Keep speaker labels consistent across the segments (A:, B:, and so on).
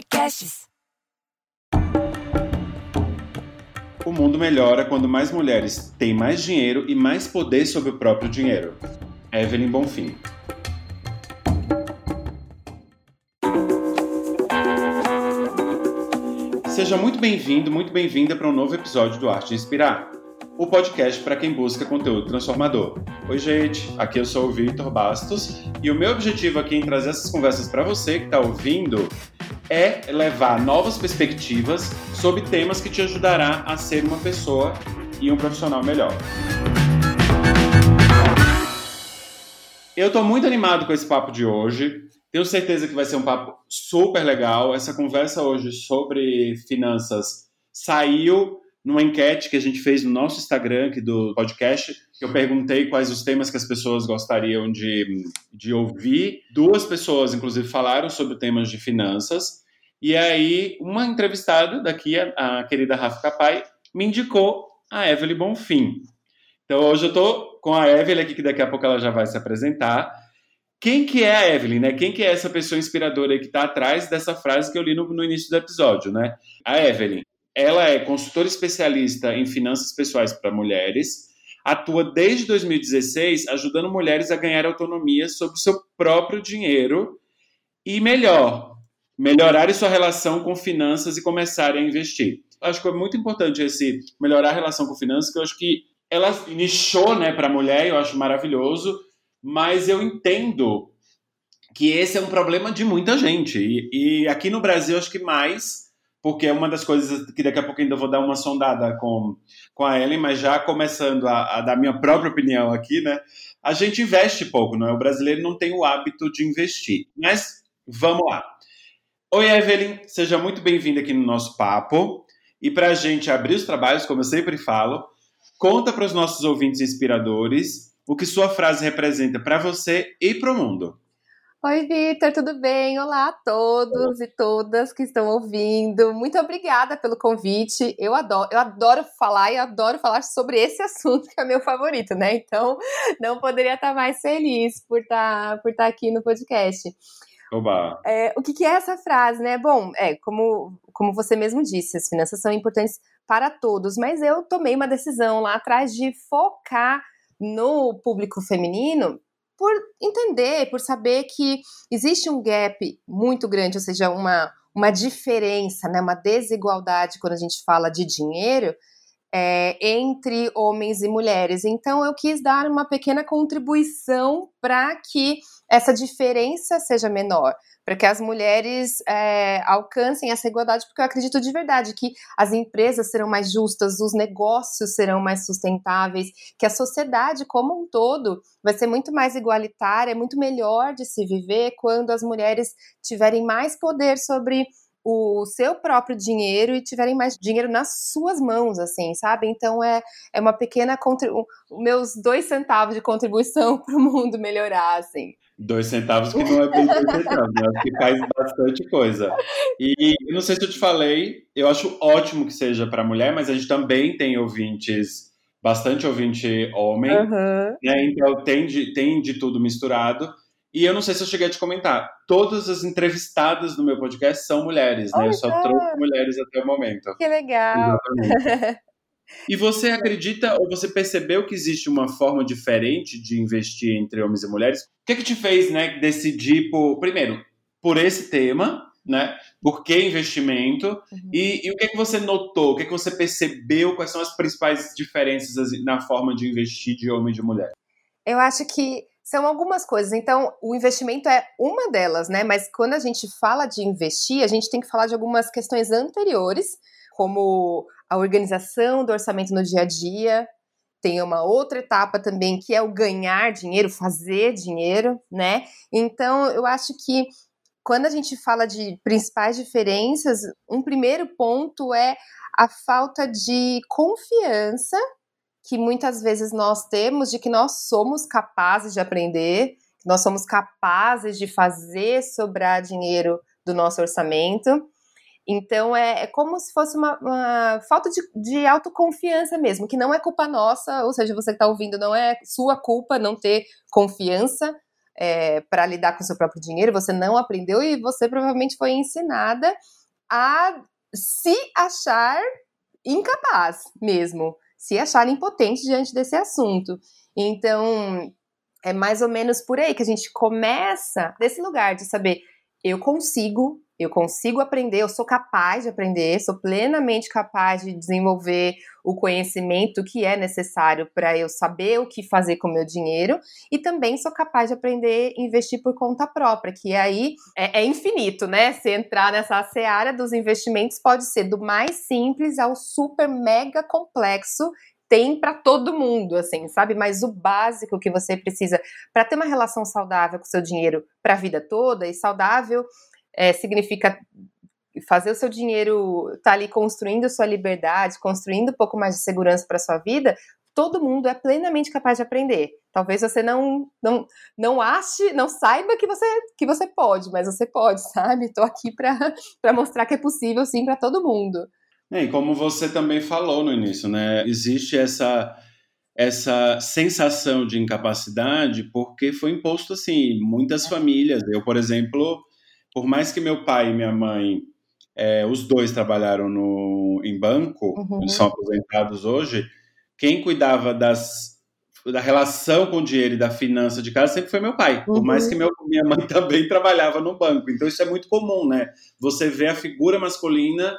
A: Podcasts.
B: O mundo melhora quando mais mulheres têm mais dinheiro e mais poder sobre o próprio dinheiro. Evelyn Bonfim. Seja muito bem-vindo, muito bem-vinda para um novo episódio do Arte Inspirar, o podcast para quem busca conteúdo transformador. Oi, gente, aqui eu sou o Vitor Bastos e o meu objetivo aqui em trazer essas conversas para você que está ouvindo é levar novas perspectivas sobre temas que te ajudará a ser uma pessoa e um profissional melhor. Eu estou muito animado com esse papo de hoje. Tenho certeza que vai ser um papo super legal. Essa conversa hoje sobre finanças saiu numa enquete que a gente fez no nosso Instagram aqui do podcast. Eu perguntei quais os temas que as pessoas gostariam de, de ouvir. Duas pessoas, inclusive, falaram sobre temas de finanças. E aí, uma entrevistada daqui, a, a querida Rafa Capai, me indicou a Evelyn Bonfim. Então, hoje eu estou com a Evelyn aqui, que daqui a pouco ela já vai se apresentar. Quem que é a Evelyn, né? Quem que é essa pessoa inspiradora que está atrás dessa frase que eu li no, no, início do episódio, né? A Evelyn, ela é consultora especialista em finanças pessoais para mulheres, atua desde 2016 ajudando mulheres a ganhar autonomia sobre o seu próprio dinheiro e melhor, melhorar sua relação com finanças e começarem a investir. Acho que é muito importante esse melhorar a relação com finanças, que eu acho que ela nichou, né, para a mulher, eu acho maravilhoso mas eu entendo que esse é um problema de muita gente. E, e, aqui no Brasil, acho que mais, porque é uma das coisas que daqui a pouco ainda vou dar uma sondada com, com a Ellen, mas já começando a, a dar minha própria opinião aqui, né? A gente investe pouco, não é? O brasileiro não tem o hábito de investir. Mas vamos lá. Oi, Evelyn, seja muito bem-vinda aqui no nosso papo. E para a gente abrir os trabalhos, como eu sempre falo, conta para os nossos ouvintes inspiradores o que sua frase representa para você e para o mundo.
C: Oi, Vitor, tudo bem? Olá a todos e todas que estão ouvindo. Muito obrigada pelo convite. Eu adoro, eu adoro falar e adoro falar sobre esse assunto que é meu favorito, né? Então, não poderia estar mais feliz por estar, por estar aqui no podcast.
B: Oba.
C: É, o que, que, é essa frase, né? Bom, é como, como você mesmo disse, as finanças são importantes para todos, mas eu tomei uma decisão lá atrás de focar no público feminino por entender, por saber que existe um gap muito grande, ou seja, uma, uma diferença, né, uma desigualdade quando a gente fala de dinheiro é, entre homens e mulheres. Então, eu quis dar uma pequena contribuição para que essa diferença seja menor para que as mulheres é, alcancem essa igualdade, porque eu acredito de verdade que as empresas serão mais justas, os negócios serão mais sustentáveis, que a sociedade como um todo vai ser muito mais igualitária, muito melhor de se viver quando as mulheres tiverem mais poder sobre o seu próprio dinheiro e tiverem mais dinheiro nas suas mãos, assim, sabe? Então é, é uma pequena meus dois centavos de contribuição para o mundo melhorar, assim.
B: Dois centavos que não é bem dois centavos, né? que faz bastante coisa. E eu não sei se eu te falei, eu acho ótimo que seja para mulher, mas a gente também tem ouvintes, bastante ouvinte homem, uhum. né? Então tem de, tem de tudo misturado. E eu não sei se eu cheguei a te comentar, todas as entrevistadas no meu podcast são mulheres, né? Oh, eu só trouxe mulheres até o momento.
C: Que legal!
B: E você acredita ou você percebeu que existe uma forma diferente de investir entre homens e mulheres? O que, é que te fez, né, decidir por, primeiro, por esse tema, né? Por que investimento? Uhum. E, e, o que é que você notou? O que é que você percebeu? Quais são as principais diferenças na forma de investir de homem e de mulher?
C: Eu acho que são algumas coisas. Então, o investimento é uma delas, né? Mas quando a gente fala de investir, a gente tem que falar de algumas questões anteriores, como a organização do orçamento no dia a dia. Tem uma outra etapa também que é o ganhar dinheiro, fazer dinheiro, né? Então, eu acho que quando a gente fala de principais diferenças, um primeiro ponto é a falta de confiança que muitas vezes nós temos de que nós somos capazes de aprender, que nós somos capazes de fazer sobrar dinheiro do nosso orçamento. Então é, é como se fosse uma, uma falta de, de, autoconfiança mesmo, que não é culpa nossa, ou seja, você que está ouvindo, não é sua culpa não ter confiança é, para lidar com o seu próprio dinheiro, você não aprendeu e você provavelmente foi ensinada a se achar incapaz mesmo, se achar impotente diante desse assunto. Então, é mais ou menos por aí que a gente começa desse lugar de saber eu consigo, eu consigo aprender, eu sou capaz de aprender, sou plenamente capaz de desenvolver o conhecimento que é necessário para eu saber o que fazer com o meu dinheiro e também sou capaz de aprender a investir por conta própria, que aí é, é infinito, né? Se entrar nessa seara dos investimentos pode ser do mais simples ao super mega complexo tem para todo mundo, assim, sabe? Mas o básico que você precisa para ter uma relação saudável com o seu dinheiro para a vida toda, e saudável é, significa fazer o seu dinheiro estar tá ali construindo sua liberdade, construindo um pouco mais de segurança para sua vida, todo mundo é plenamente capaz de aprender. Talvez você não não não ache, não saiba que você que você pode, mas você pode, sabe? Estou aqui para mostrar que é possível sim para todo mundo.
B: É, e como você também falou no início, né? Existe essa essa sensação de incapacidade porque foi imposto assim, muitas famílias. Eu, por exemplo, por mais que meu pai e minha mãe, é, os dois trabalharam no, em banco, uhum. eles são aposentados hoje, quem cuidava das, da relação com o dinheiro e da finança de casa sempre foi meu pai, uhum. por mais que meu, minha mãe também trabalhava no banco. Então isso é muito comum, né? Você vê a figura masculina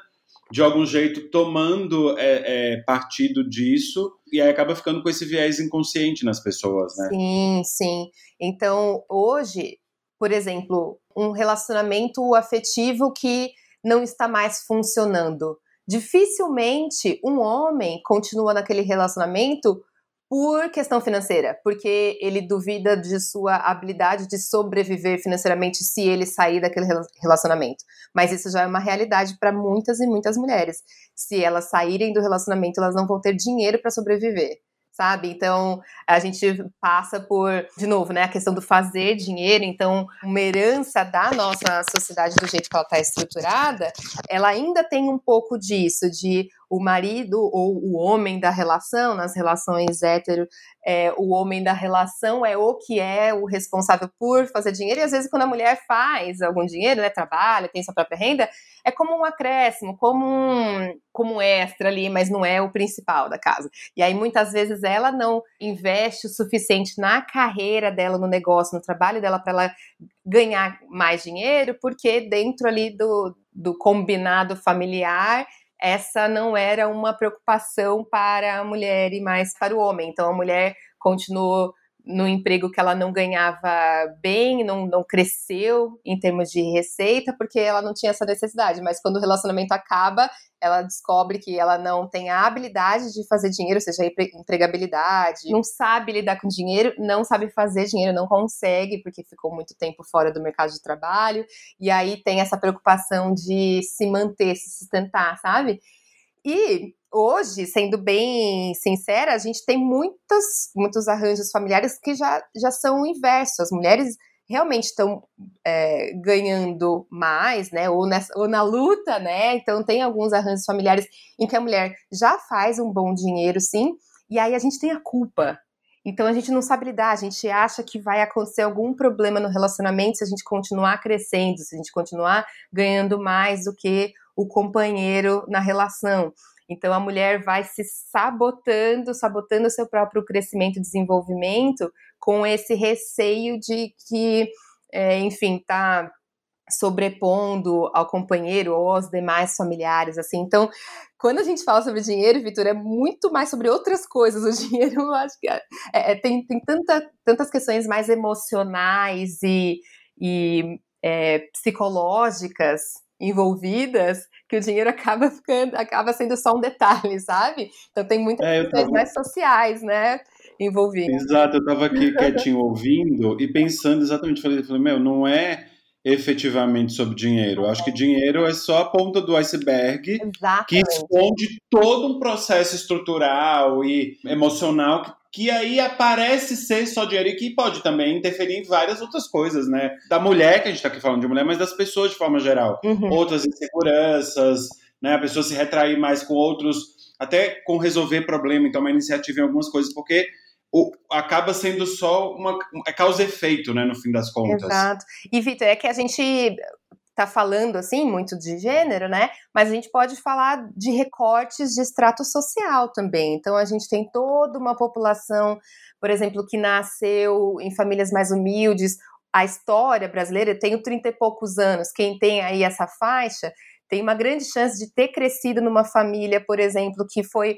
B: de algum jeito tomando é, é, partido disso e aí acaba ficando com esse viés inconsciente nas pessoas, né?
C: Sim, sim. Então hoje por exemplo, um relacionamento afetivo que não está mais funcionando. Dificilmente um homem continua naquele relacionamento por questão financeira, porque ele duvida de sua habilidade de sobreviver financeiramente se ele sair daquele relacionamento. Mas isso já é uma realidade para muitas e muitas mulheres. Se elas saírem do relacionamento, elas não vão ter dinheiro para sobreviver sabe? Então, a gente passa por, de novo, né, a questão do fazer dinheiro. Então, uma herança da nossa sociedade do jeito que ela está estruturada, ela ainda tem um pouco disso, de o marido ou o homem da relação, nas relações hétero, é, o homem da relação é o que é o responsável por fazer dinheiro, e às vezes quando a mulher faz algum dinheiro, né, trabalha, tem sua própria renda, é como um acréscimo, como um, como um extra ali, mas não é o principal da casa. E aí muitas vezes ela não investe o suficiente na carreira dela, no negócio, no trabalho dela, para ela ganhar mais dinheiro, porque dentro ali do, do combinado familiar essa não era uma preocupação para a mulher e mais para o homem. Então a mulher continuou no emprego que ela não ganhava bem, não, não cresceu em termos de receita, porque ela não tinha essa necessidade. Mas quando o relacionamento acaba, ela descobre que ela não tem a habilidade de fazer dinheiro, ou seja, empregabilidade, não sabe lidar com dinheiro, não sabe fazer dinheiro, não consegue, porque ficou muito tempo fora do mercado de trabalho, e aí tem essa preocupação de se manter, se sustentar, sabe? E hoje, sendo bem sincera, a gente tem muitos, muitos arranjos familiares que já, já são o inverso. As mulheres realmente estão é, ganhando mais, né? Ou, nessa, ou na luta, né? Então tem alguns arranjos familiares em que a mulher já faz um bom dinheiro, sim, e aí a gente tem a culpa. Então a gente não sabe lidar, a gente acha que vai acontecer algum problema no relacionamento se a gente continuar crescendo, se a gente continuar ganhando mais do que o companheiro na relação. Então a mulher vai se sabotando, sabotando o seu próprio crescimento e desenvolvimento com esse receio de que, é, enfim, tá sobrepondo ao companheiro ou aos demais familiares, assim. Então, quando a gente fala sobre dinheiro, Vitor, é muito mais sobre outras coisas. O dinheiro, eu acho que é, é, tem, tem tanta, tantas questões mais emocionais e, e é, psicológicas envolvidas que o dinheiro acaba ficando, acaba sendo só um detalhe, sabe? Então tem muitas é, questões tava... mais sociais, né? Envolvidas.
B: Exato, eu estava aqui quietinho ouvindo e pensando exatamente, falei, falei, meu, não é efetivamente sobre dinheiro. Eu acho que dinheiro é só a ponta do iceberg Exatamente. que esconde todo um processo estrutural e emocional que que aí aparece ser só dinheiro e que pode também interferir em várias outras coisas, né? Da mulher, que a gente tá aqui falando de mulher, mas das pessoas de forma geral. Uhum. Outras inseguranças, né? A pessoa se retrair mais com outros, até com resolver problema, então uma iniciativa em algumas coisas, porque o, acaba sendo só uma é causa efeito, né, no fim das contas.
C: Exato. E Vitor, é que a gente tá falando assim muito de gênero, né? Mas a gente pode falar de recortes de extrato social também. Então a gente tem toda uma população, por exemplo, que nasceu em famílias mais humildes. A história brasileira, eu tenho 30 e poucos anos, quem tem aí essa faixa tem uma grande chance de ter crescido numa família, por exemplo, que foi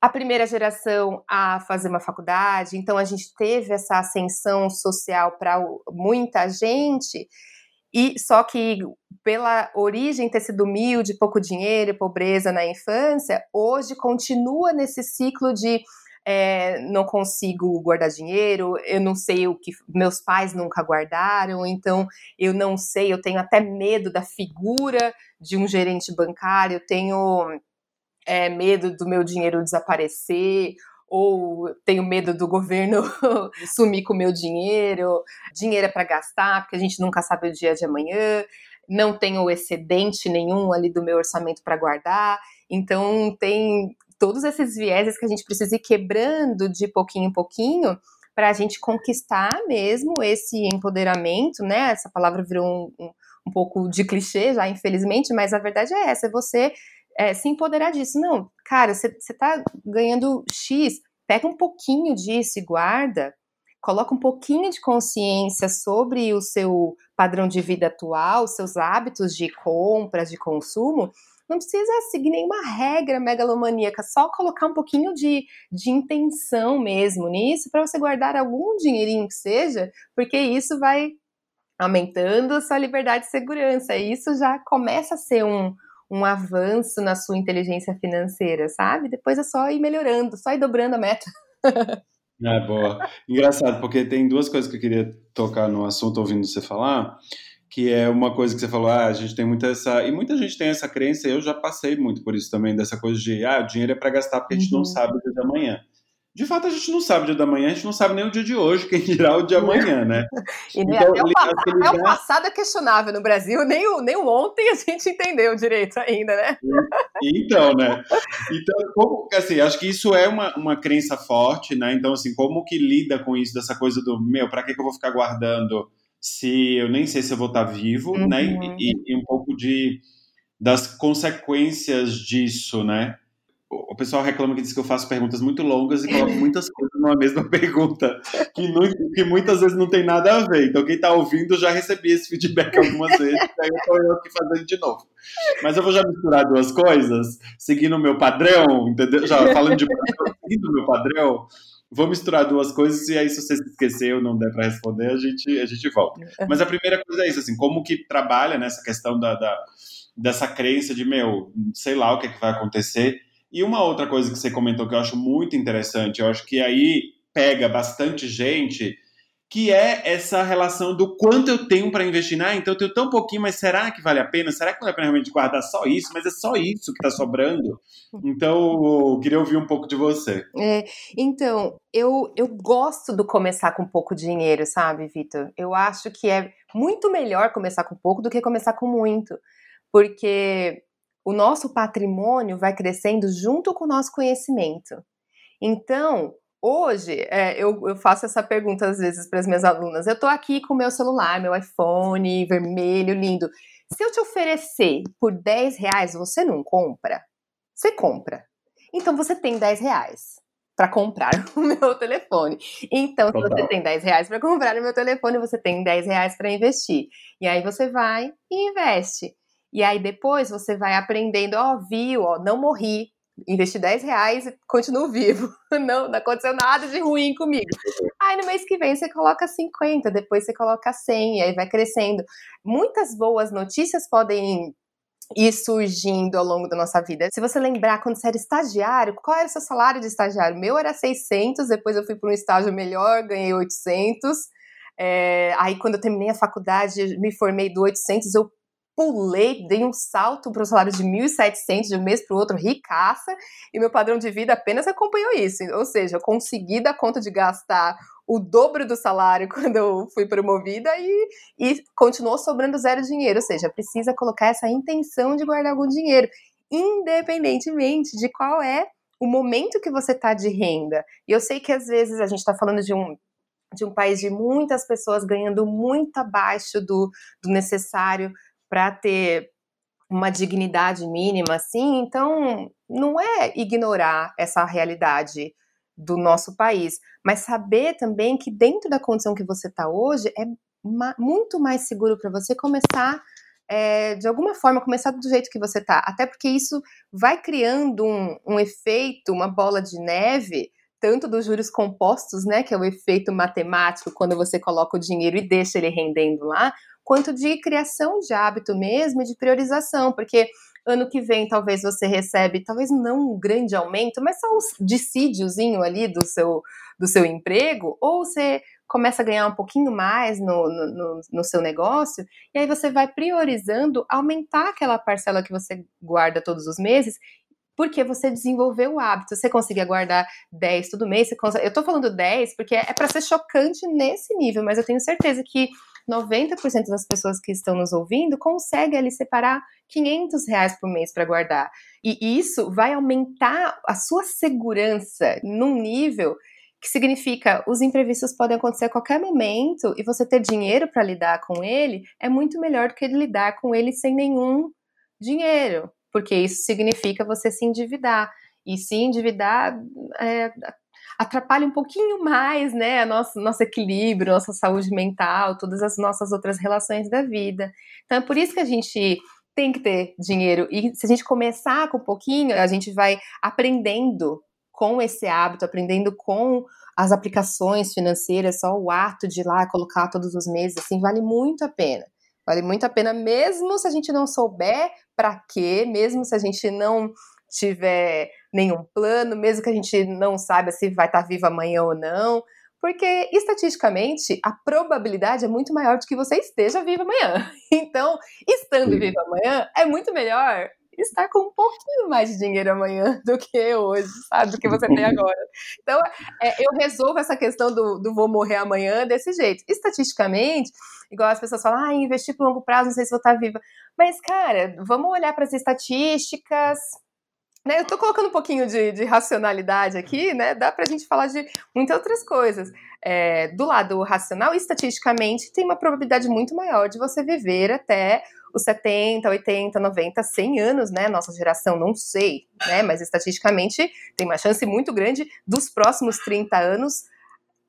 C: a primeira geração a fazer uma faculdade, então a gente teve essa ascensão social para muita gente, e só que pela origem ter sido humilde, pouco dinheiro, pobreza na infância, hoje continua nesse ciclo de é, não consigo guardar dinheiro, eu não sei o que meus pais nunca guardaram, então eu não sei, eu tenho até medo da figura de um gerente bancário, eu tenho é, medo do meu dinheiro desaparecer, ou tenho medo do governo sumir com o meu dinheiro, dinheiro é para gastar, porque a gente nunca sabe o dia de amanhã, não tenho excedente nenhum ali do meu orçamento para guardar, então tem todos esses vieses que a gente precisa ir quebrando de pouquinho em pouquinho para a gente conquistar mesmo esse empoderamento, né? Essa palavra virou um, um, um pouco de clichê já, infelizmente, mas a verdade é essa, é você é, se empoderar disso. Não, cara, você está ganhando X, pega um pouquinho disso e guarda, coloca um pouquinho de consciência sobre o seu padrão de vida atual, seus hábitos de compras, de consumo. Não precisa seguir nenhuma regra megalomaníaca, só colocar um pouquinho de, de intenção mesmo nisso, para você guardar algum dinheirinho que seja, porque isso vai aumentando sua liberdade e segurança. E isso já começa a ser um, um avanço na sua inteligência financeira, sabe? Depois é só ir melhorando, só ir dobrando a meta.
B: É, boa. Engraçado, porque tem duas coisas que eu queria tocar no assunto ouvindo você falar, que é uma coisa que você falou, ah, a gente tem muita essa, e muita gente tem essa crença, eu já passei muito por isso também, dessa coisa de, ah, o dinheiro é para gastar porque a gente uhum. não sabe o dia da manhã de fato a gente não sabe o dia da manhã, a gente não sabe nem o dia de hoje, quem dirá o dia amanhã, né?
C: e então, até, o passado, até o passado é questionável no Brasil, nem o, nem o ontem a gente entendeu direito ainda, né?
B: Então, né? Então, como, assim, acho que isso é uma, uma crença forte, né? Então, assim, como que lida com isso, dessa coisa do, meu, para que, que eu vou ficar guardando se eu nem sei se eu vou estar vivo, uhum. né? E, e um pouco de das consequências disso, né? O pessoal reclama que diz que eu faço perguntas muito longas e coloco muitas coisas numa mesma pergunta, que, não, que muitas vezes não tem nada a ver. Então, quem está ouvindo já recebi esse feedback algumas vezes, aí eu estou eu aqui fazendo de novo. Mas eu vou já misturar duas coisas, seguindo o meu padrão, entendeu? Já falando de seguindo o meu padrão, vou misturar duas coisas e aí se você se esquecer ou não der para responder, a gente, a gente volta. Mas a primeira coisa é isso, assim, como que trabalha nessa questão da, da dessa crença de, meu, sei lá o que, é que vai acontecer, e uma outra coisa que você comentou que eu acho muito interessante, eu acho que aí pega bastante gente, que é essa relação do quanto eu tenho para investir. Ah, então eu tenho tão pouquinho, mas será que vale a pena? Será que vale a pena realmente guardar só isso? Mas é só isso que está sobrando. Então, eu queria ouvir um pouco de você.
C: É, então, eu, eu gosto do começar com pouco dinheiro, sabe, Vitor? Eu acho que é muito melhor começar com pouco do que começar com muito. Porque o nosso patrimônio vai crescendo junto com o nosso conhecimento. Então, hoje, é, eu, eu, faço essa pergunta às vezes para as minhas alunas. Eu estou aqui com o meu celular, meu iPhone vermelho, lindo. Se eu te oferecer por 10 reais, você não compra? Você compra. Então você tem 10 reais para comprar o meu telefone. Então, se você tem 10 reais para comprar o meu telefone, você tem 10 reais para investir. E aí você vai e investe. E aí depois você vai aprendendo, ó, oh, viu, ó, não morri, investi 10 reais e continuo vivo. Não, não aconteceu nada de ruim comigo. Aí no mês que vem você coloca 50, depois você coloca 100, e aí vai crescendo. Muitas boas notícias podem ir surgindo ao longo da nossa vida. Se você lembrar, quando você era estagiário, qual era o seu salário de estagiário? meu era 600, depois eu fui para um estágio melhor, ganhei 800. É, aí, quando eu terminei a faculdade, me formei do 800, eu pulei, dei um salto para o salário de 1.700 de um mês para o outro, ricaça, e meu padrão de vida apenas acompanhou isso. Ou seja, eu consegui dar conta de gastar o dobro do salário quando eu fui promovida e, e continuou sobrando zero dinheiro. Ou seja, precisa colocar essa intenção de guardar algum dinheiro, independentemente de qual é o momento que você está de renda. E eu sei que às vezes a gente está falando de um, de um país de muitas pessoas ganhando muito abaixo do, do necessário para ter uma dignidade mínima, assim, então não é ignorar essa realidade do nosso país, mas saber também que dentro da condição que você está hoje é ma muito mais seguro para você começar é, de alguma forma começar do jeito que você está, até porque isso vai criando um, um efeito, uma bola de neve tanto dos juros compostos, né, que é o efeito matemático quando você coloca o dinheiro e deixa ele rendendo lá, quanto de criação de hábito mesmo e de priorização, porque ano que vem talvez você recebe, talvez não um grande aumento, mas só um dissídiozinho ali do seu, do seu emprego, ou você começa a ganhar um pouquinho mais no, no, no, seu negócio, e aí você vai priorizando aumentar aquela parcela que você guarda todos os meses, porque você desenvolveu o hábito. Você conseguia guardar 10 todo mês, consegue... eu tô falando 10 porque é para ser chocante nesse nível, mas eu tenho certeza que 90% das pessoas que estão nos ouvindo conseguem ali separar 500 reais por mês para guardar. E isso vai aumentar a sua segurança num nível que significa os imprevistos podem acontecer a qualquer momento e você ter dinheiro para lidar com ele é muito melhor do que lidar com ele sem nenhum dinheiro, porque isso significa você se endividar. E se endividar é, atrapalha um pouquinho mais, né, nosso, nosso equilíbrio, nossa saúde mental, todas as nossas outras relações da vida. Então é por isso que a gente tem que ter dinheiro. E se a gente começar com um pouquinho, a gente vai aprendendo com esse hábito, aprendendo com as aplicações financeiras, só o ato de ir lá colocar todos os meses, assim, vale muito a pena. Vale muito a pena, mesmo se a gente não souber para quê, mesmo se a gente não tiver nenhum plano, mesmo que a gente não saiba se vai estar vivo amanhã ou não, porque estatisticamente a probabilidade é muito maior de que você esteja vivo amanhã. Então, estando vivo amanhã, é muito melhor estar com um pouquinho mais de dinheiro amanhã do que hoje, sabe? Do que você tem agora. Então, é, eu resolvo essa questão do, do, vou morrer amanhã desse jeito. Estatisticamente, igual as pessoas falam, ah, investir por longo prazo, não sei se vou estar viva. Mas, cara, vamos olhar para as estatísticas, né, eu estou colocando um pouquinho de, de, racionalidade aqui, né? Dá para a gente falar de muitas outras coisas. É, do lado racional, estatisticamente, tem uma probabilidade muito maior de você viver até os 70, 80, 90, 100 anos, né? Nossa geração, não sei, né? Mas estatisticamente tem uma chance muito grande dos próximos 30 anos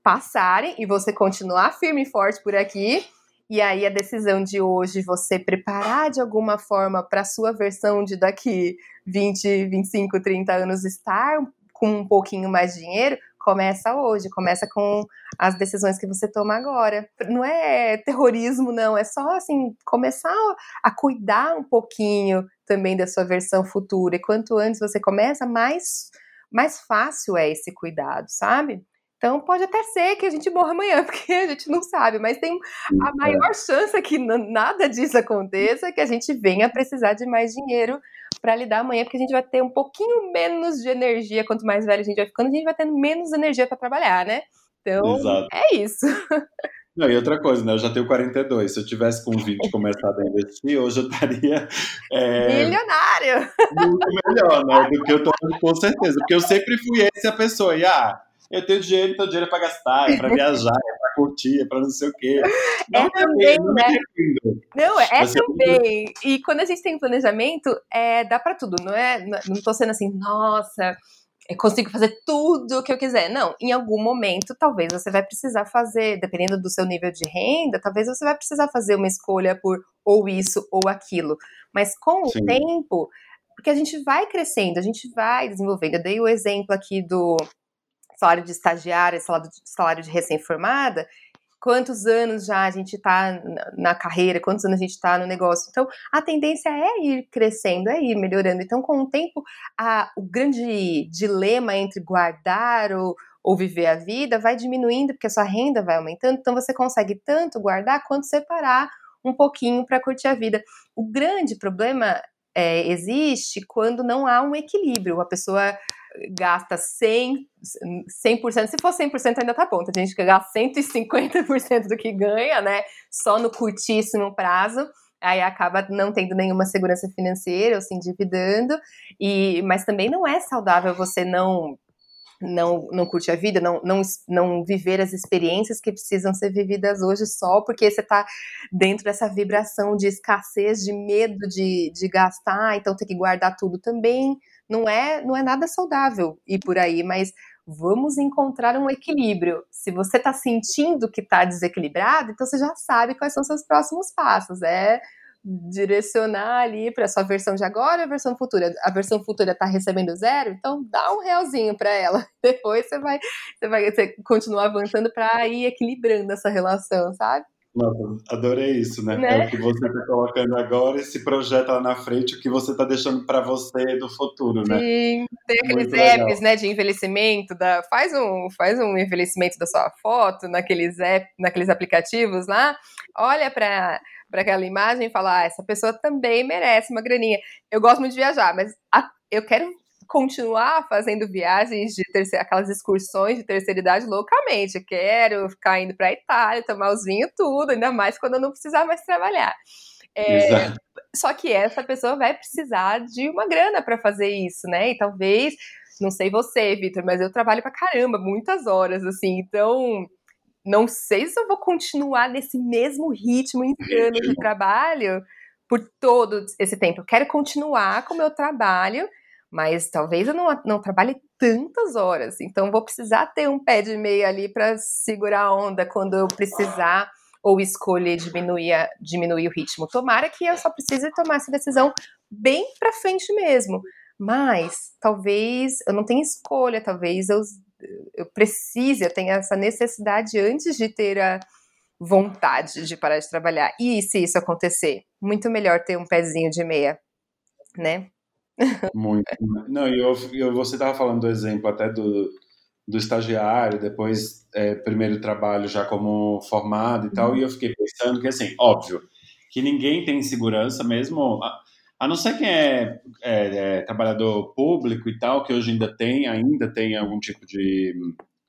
C: passarem e você continuar firme e forte por aqui e aí a decisão de hoje, você preparar de alguma forma para a sua versão de daqui 20, 25, 30 anos estar com um pouquinho mais de dinheiro, começa hoje, começa com as decisões que você toma agora. Não é terrorismo, não, é só assim, começar a cuidar um pouquinho também da sua versão futura. E quanto antes você começa, mais mais fácil é esse cuidado, sabe? Então pode até ser que a gente morra amanhã, porque a gente não sabe, mas tem a maior chance que nada disso aconteça, que a gente venha precisar de mais dinheiro para lidar amanhã, porque a gente vai ter um pouquinho menos de energia, quanto mais velho a gente vai ficando, a gente vai tendo menos energia para trabalhar, né? Então, Exato. é isso.
B: Não, e outra coisa, né? Eu já tenho 42. Se eu tivesse com 20 começado a investir, hoje eu estaria.
C: É, Milionário!
B: Muito melhor, né? Do que eu tô com certeza. Porque eu sempre fui esse a pessoa. E, ah, eu tenho dinheiro, então dinheiro é para gastar, é para viajar, é para curtir, é para não sei o quê.
C: Não é também, não né? Não, é Você também. É... E quando a gente tem planejamento, é, dá para tudo, não é? Não tô sendo assim, nossa, eu consigo fazer tudo o que eu quiser. Não, em algum momento, talvez você vai precisar fazer, dependendo do seu nível de renda, talvez você vai precisar fazer uma escolha por ou isso ou aquilo. Mas com Sim. o tempo, porque a gente vai crescendo, a gente vai desenvolvendo. Eu dei o exemplo aqui do salário de estagiária, salário de, salário de recém-formada, quantos anos já a gente está na carreira, quantos anos a gente está no negócio. Então, a tendência é ir crescendo, é ir melhorando. Então, com o tempo, a, o grande dilema entre guardar ou, ou viver a vida vai diminuindo, porque a sua renda vai aumentando. Então, você consegue tanto guardar quanto separar um pouquinho para curtir a vida. O grande problema é, existe quando não há um equilíbrio. A pessoa gasta 100, 100%, se for 100% ainda tá bom, tem gente que gasta 150% do que ganha, né, só no curtíssimo prazo, aí acaba não tendo nenhuma segurança financeira ou se endividando, e, mas também não é saudável você não não, não curte a vida, não, não, não viver as experiências que precisam ser vividas hoje só porque você está dentro dessa vibração de escassez, de medo de, de gastar, então tem que guardar tudo também. Não é, não é nada saudável ir por aí, mas vamos encontrar um equilíbrio. Se você está sentindo que está desequilibrado, então você já sabe quais são seus próximos passos. É direcionar ali para sua versão de agora e a versão futura. A versão futura está recebendo zero, então dá um realzinho para ela. Depois você vai, você vai você continuar avançando para ir equilibrando essa relação, sabe?
B: Nossa, adorei isso, né? né? É o que você está colocando agora e se projeta lá na frente, o que você está deixando para você do futuro, né?
C: Sim, tem aqueles apps, né, de envelhecimento, da, faz, um, faz um envelhecimento da sua foto naqueles, app, naqueles aplicativos lá, olha para para aquela imagem e fala, ah, essa pessoa também merece uma graninha. Eu gosto muito de viajar, mas a, eu quero continuar fazendo viagens de terceira, aquelas excursões de terceira idade loucamente. quero ficar indo para Itália, tomar os vinhos tudo, ainda mais quando eu não precisar mais trabalhar. É, só que essa pessoa vai precisar de uma grana para fazer isso, né? E talvez, não sei você, Vitor, mas eu trabalho para caramba, muitas horas, assim, então não sei se eu vou continuar nesse mesmo ritmo insano de trabalho por todo esse tempo. Eu quero continuar com o meu trabalho, mas talvez eu não, não trabalhe tantas horas. Então, vou precisar ter um pé de meia ali para segurar a onda quando eu precisar ou escolher diminuir, diminuir o ritmo. Tomara que eu só precise tomar essa decisão bem para frente mesmo. Mas talvez eu não tenha escolha, talvez eu eu precise, eu tenho essa necessidade antes de ter a vontade de parar de trabalhar. E se isso acontecer, muito melhor ter um pezinho de meia, né?
B: Muito. Não, e eu, eu, você estava falando do exemplo até do, do estagiário, depois é, primeiro trabalho já como formado e tal, uhum. e eu fiquei pensando que, assim, óbvio, que ninguém tem segurança mesmo, a não ser quem é, é, é, trabalhador público e tal, que hoje ainda tem, ainda tem algum tipo de,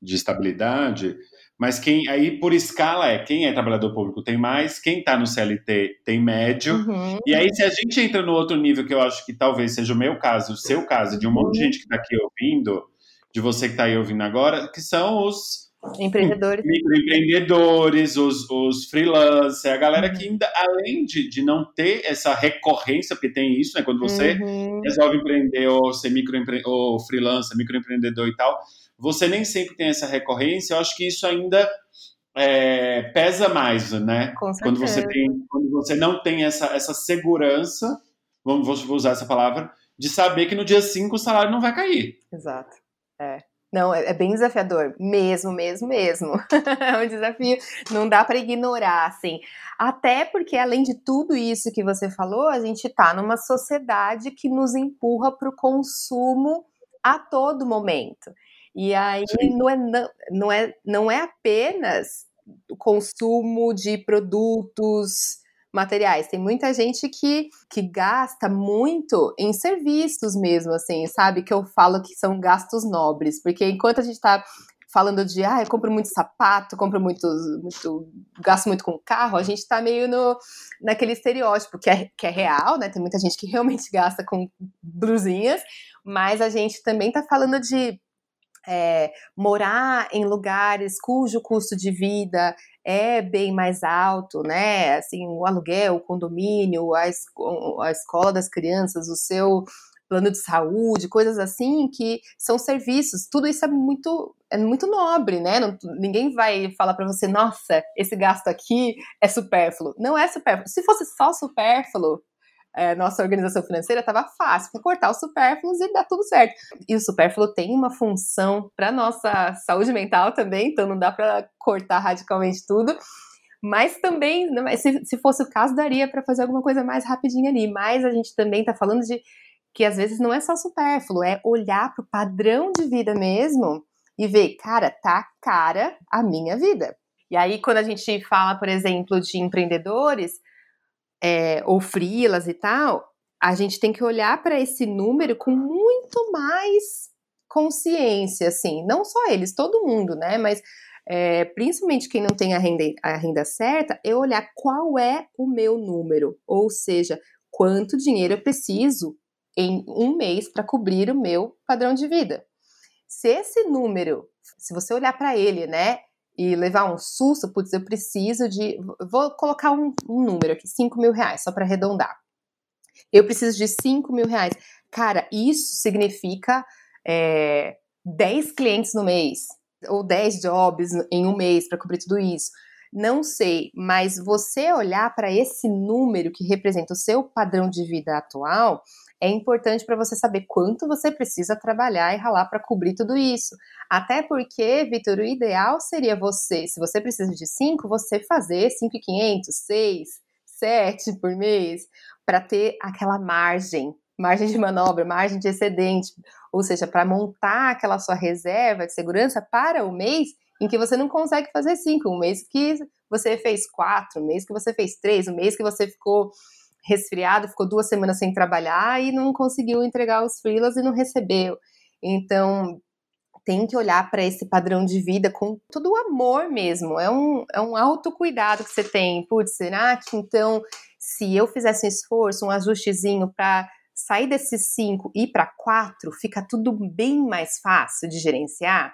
B: de estabilidade, mas quem aí por escala é quem é trabalhador público tem mais, quem está no CLT tem médio, uhum. e aí se a gente entra no outro nível que eu acho que talvez seja o meu caso, o seu caso, de um monte de uhum. gente que está aqui ouvindo, de você que está aí ouvindo agora, que são os
C: Empreendedores.
B: Microempreendedores, os, os freelancers, a galera uhum. que ainda, além de, de não ter essa recorrência, porque tem isso, né? Quando você uhum. resolve empreender ou ser microempre ou freelancer, microempreendedor e tal, você nem sempre tem essa recorrência. Eu acho que isso ainda é, pesa mais, né?
C: Com
B: quando você tem, quando você não tem essa, essa segurança, vamos vou usar essa palavra, de saber que no dia 5 o salário não vai cair.
C: Exato. É. Não, é, é bem desafiador, mesmo, mesmo, mesmo. é um desafio, não dá para ignorar, assim. Até porque, além de tudo isso que você falou, a gente está numa sociedade que nos empurra para o consumo a todo momento. E aí não é, não, é, não é apenas o consumo de produtos materiais. Tem muita gente que, que gasta muito em serviços mesmo, assim, sabe? Que eu falo que são gastos nobres, porque enquanto a gente está falando de, ah, eu compro muito sapato, compro muito, muito gasto muito com carro, a gente tá meio no, naquele estereótipo que é, que é real, né? Tem muita gente que realmente gasta com blusinhas, mas a gente também tá falando de é, morar em lugares cujo custo de vida é bem mais alto, né? Assim, o aluguel, o condomínio, a, es a escola das crianças, o seu plano de saúde, coisas assim que são serviços. Tudo isso é muito é muito nobre, né? Não, ninguém vai falar para você, nossa, esse gasto aqui é supérfluo. Não é supérfluo. Se fosse só supérfluo, é, nossa organização financeira estava fácil para cortar os supérfluos e dar tudo certo. E o supérfluo tem uma função para nossa saúde mental também, então não dá para cortar radicalmente tudo. Mas também, se, se fosse o caso, daria para fazer alguma coisa mais rapidinha ali. Mas a gente também está falando de que às vezes não é só supérfluo, é olhar para o padrão de vida mesmo e ver, cara, tá cara a minha vida. E aí, quando a gente fala, por exemplo, de empreendedores, é, ou frilas e tal, a gente tem que olhar para esse número com muito mais consciência, assim, não só eles, todo mundo, né? Mas é, principalmente quem não tem a renda, a renda certa, é olhar qual é o meu número, ou seja, quanto dinheiro eu preciso em um mês para cobrir o meu padrão de vida. Se esse número, se você olhar para ele, né, e levar um susto, putz, eu preciso de. Vou colocar um, um número aqui, 5 mil reais, só para arredondar. Eu preciso de 5 mil reais. Cara, isso significa é, 10 clientes no mês, ou 10 jobs em um mês para cobrir tudo isso. Não sei, mas você olhar para esse número que representa o seu padrão de vida atual é importante para você saber quanto você precisa trabalhar e ralar para cobrir tudo isso. Até porque, Vitor, o ideal seria você, se você precisa de 5, você fazer 5,500, 6, 7 por mês, para ter aquela margem, margem de manobra, margem de excedente, ou seja, para montar aquela sua reserva de segurança para o mês em que você não consegue fazer 5, um mês que você fez 4, um mês que você fez 3, um mês que você ficou resfriado, ficou duas semanas sem trabalhar e não conseguiu entregar os freelas e não recebeu. Então, tem que olhar para esse padrão de vida com todo o amor mesmo. É um, é um autocuidado que você tem. Putz, será que então, se eu fizesse um esforço, um ajustezinho para sair desses cinco e ir para quatro, fica tudo bem mais fácil de gerenciar?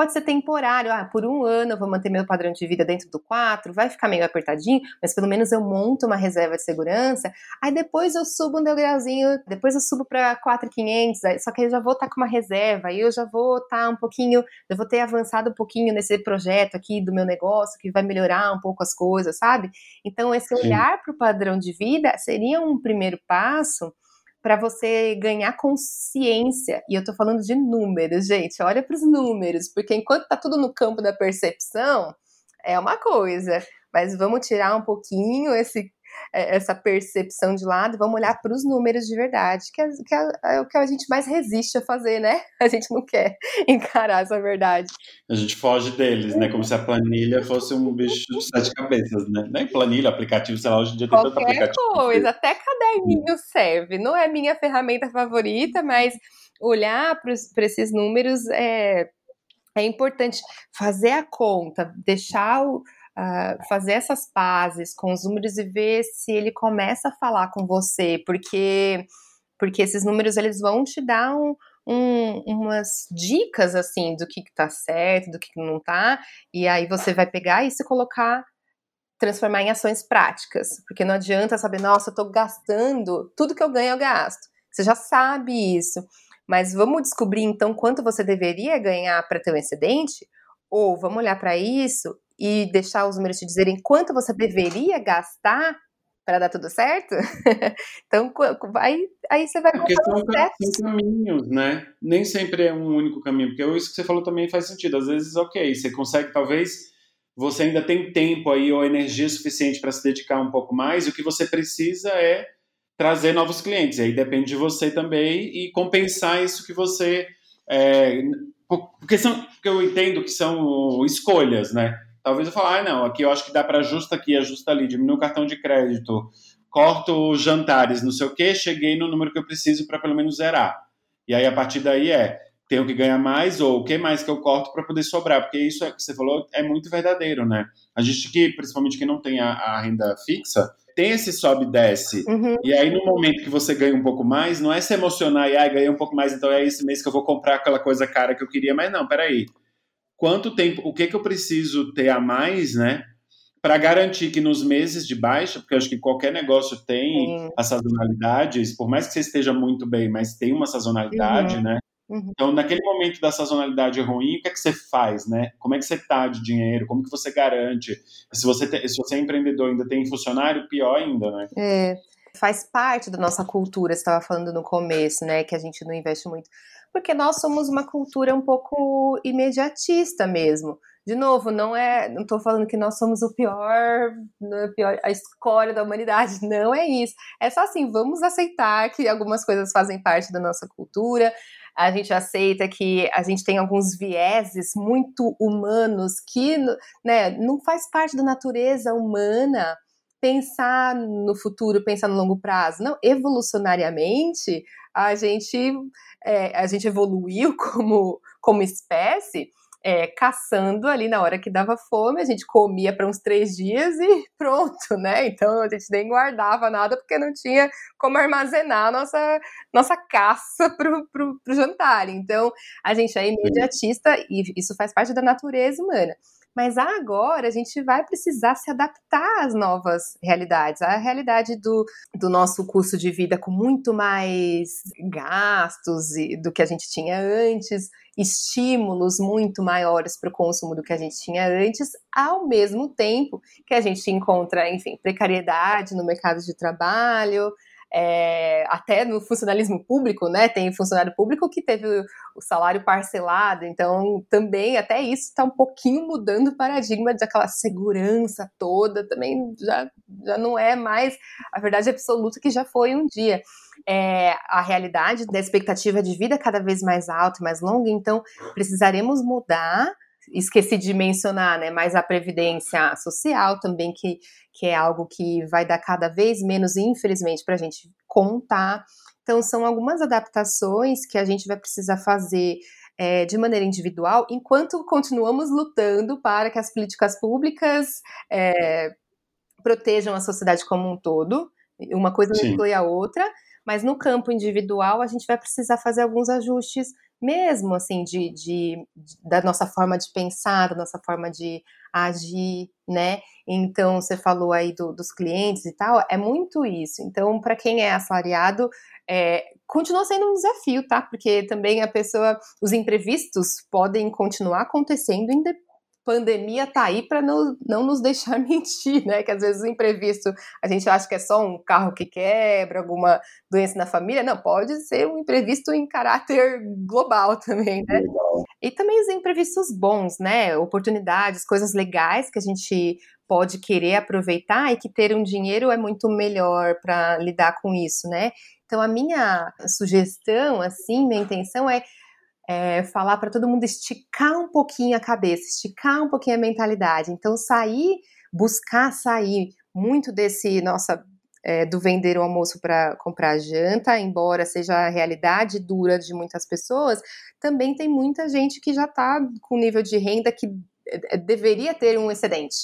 C: Pode ser temporário, ah, por um ano eu vou manter meu padrão de vida dentro do 4, vai ficar meio apertadinho, mas pelo menos eu monto uma reserva de segurança. Aí depois eu subo um degrauzinho, depois eu subo para 4,500, só que eu já vou estar tá com uma reserva, aí eu já vou estar tá um pouquinho, eu vou ter avançado um pouquinho nesse projeto aqui do meu negócio, que vai melhorar um pouco as coisas, sabe? Então, esse olhar para o padrão de vida seria um primeiro passo para você ganhar consciência. E eu tô falando de números, gente. Olha para os números, porque enquanto tá tudo no campo da percepção, é uma coisa. Mas vamos tirar um pouquinho esse essa percepção de lado, vamos olhar para os números de verdade, que, é, que é, é, o que a gente mais resiste a fazer, né? A gente não quer encarar essa verdade.
B: A gente foge deles, né? Como se a planilha fosse um bicho de sete cabeças, né? Nem planilha, aplicativo, sei lá, hoje em dia tem
C: Qualquer tanto aplicativo. coisa, até caderninho serve. Não é minha ferramenta favorita, mas olhar para esses números é, é importante. Fazer a conta, deixar o uh, fazer essas pazes com os números e ver se ele começa a falar com você, porque porque esses números eles vão te dar um, um, umas dicas assim do que, que tá certo, do que, que não tá, e aí você vai pegar e se colocar transformar em ações práticas, porque não adianta saber, nossa, eu tô gastando, tudo que eu ganho eu gasto. Você já sabe isso. Mas vamos descobrir então quanto você deveria ganhar para ter um excedente? Ou vamos olhar para isso e deixar os números te dizerem quanto você deveria gastar para dar tudo certo? então, aí, aí você vai
B: porque são, são caminhos, né? Nem sempre é um único caminho, porque isso que você falou também faz sentido. Às vezes, ok, você consegue, talvez você ainda tem tempo aí ou energia suficiente para se dedicar um pouco mais, e o que você precisa é trazer novos clientes. E aí depende de você também e compensar isso que você. É, porque, são, porque eu entendo que são escolhas, né? Talvez eu falar, ah, não, aqui eu acho que dá para ajusta aqui, ajusta ali, diminui o cartão de crédito, corto os jantares, não sei o quê, cheguei no número que eu preciso para pelo menos zerar. E aí a partir daí é, tenho que ganhar mais ou o que mais que eu corto para poder sobrar, porque isso é, que você falou é muito verdadeiro, né? A gente que, principalmente quem não tem a, a renda fixa, tem esse sobe e desce. Uhum. E aí, no momento que você ganha um pouco mais, não é se emocionar e, ah, ganhei um pouco mais, então é esse mês que eu vou comprar aquela coisa cara que eu queria, mas não, peraí quanto tempo, o que, que eu preciso ter a mais, né? Para garantir que nos meses de baixa, porque eu acho que qualquer negócio tem as sazonalidades, por mais que você esteja muito bem, mas tem uma sazonalidade, uhum. né? Uhum. Então, naquele momento da sazonalidade ruim, o que é que você faz, né? Como é que você tá de dinheiro? Como que você garante? Se você, te, se você é empreendedor ainda tem funcionário, pior ainda, né?
C: É, faz parte da nossa cultura, você estava falando no começo, né? Que a gente não investe muito porque nós somos uma cultura um pouco imediatista mesmo. De novo, não é, não estou falando que nós somos o pior, é pior, a escória da humanidade, não é isso. É só assim, vamos aceitar que algumas coisas fazem parte da nossa cultura. A gente aceita que a gente tem alguns vieses muito humanos que, né, não faz parte da natureza humana pensar no futuro, pensar no longo prazo. Não, evolucionariamente, a gente, é, a gente evoluiu como, como espécie é, caçando ali na hora que dava fome, a gente comia para uns três dias e pronto, né? Então a gente nem guardava nada porque não tinha como armazenar a nossa, nossa caça pro, pro, pro jantar. Então a gente é imediatista e isso faz parte da natureza humana. Mas agora a gente vai precisar se adaptar às novas realidades. A realidade do, do nosso custo de vida com muito mais gastos do que a gente tinha antes, estímulos muito maiores para o consumo do que a gente tinha antes, ao mesmo tempo que a gente encontra, enfim, precariedade no mercado de trabalho, é, até no funcionalismo público, né? Tem funcionário público que teve o salário parcelado, então também até isso está um pouquinho mudando o paradigma daquela segurança toda, também já, já não é mais a verdade absoluta que já foi um dia. É, a realidade da expectativa de vida cada vez mais alta e mais longa, então precisaremos mudar esqueci de mencionar, né, mas a previdência social também, que, que é algo que vai dar cada vez menos, infelizmente, para a gente contar. Então, são algumas adaptações que a gente vai precisar fazer é, de maneira individual, enquanto continuamos lutando para que as políticas públicas é, protejam a sociedade como um todo. Uma coisa não inclui a outra, mas no campo individual a gente vai precisar fazer alguns ajustes mesmo assim de, de, de, da nossa forma de pensar, da nossa forma de agir, né? Então você falou aí do, dos clientes e tal, é muito isso. Então para quem é assalariado é, continua sendo um desafio, tá? Porque também a pessoa, os imprevistos podem continuar acontecendo pandemia tá aí para não, não nos deixar mentir, né? Que às vezes o imprevisto a gente acha que é só um carro que quebra, alguma doença na família. Não, pode ser um imprevisto em caráter global também, né? E também os imprevistos bons, né? Oportunidades, coisas legais que a gente pode querer aproveitar e que ter um dinheiro é muito melhor para lidar com isso, né? Então a minha sugestão, assim, minha intenção é é, falar para todo mundo esticar um pouquinho a cabeça, esticar um pouquinho a mentalidade. Então, sair, buscar sair muito desse, nossa, é, do vender o almoço para comprar janta, embora seja a realidade dura de muitas pessoas, também tem muita gente que já está com nível de renda que é, deveria ter um excedente.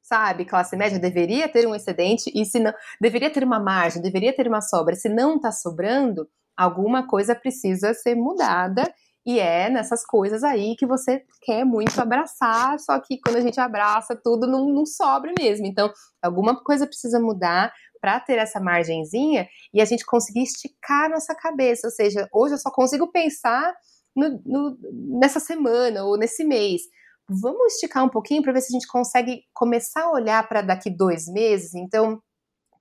C: Sabe, classe média deveria ter um excedente e se não, deveria ter uma margem, deveria ter uma sobra. Se não está sobrando, alguma coisa precisa ser mudada e é nessas coisas aí que você quer muito abraçar, só que quando a gente abraça tudo não, não sobra mesmo. Então, alguma coisa precisa mudar para ter essa margenzinha e a gente conseguir esticar nossa cabeça. Ou seja, hoje eu só consigo pensar no, no, nessa semana ou nesse mês. Vamos esticar um pouquinho para ver se a gente consegue começar a olhar para daqui dois meses. Então,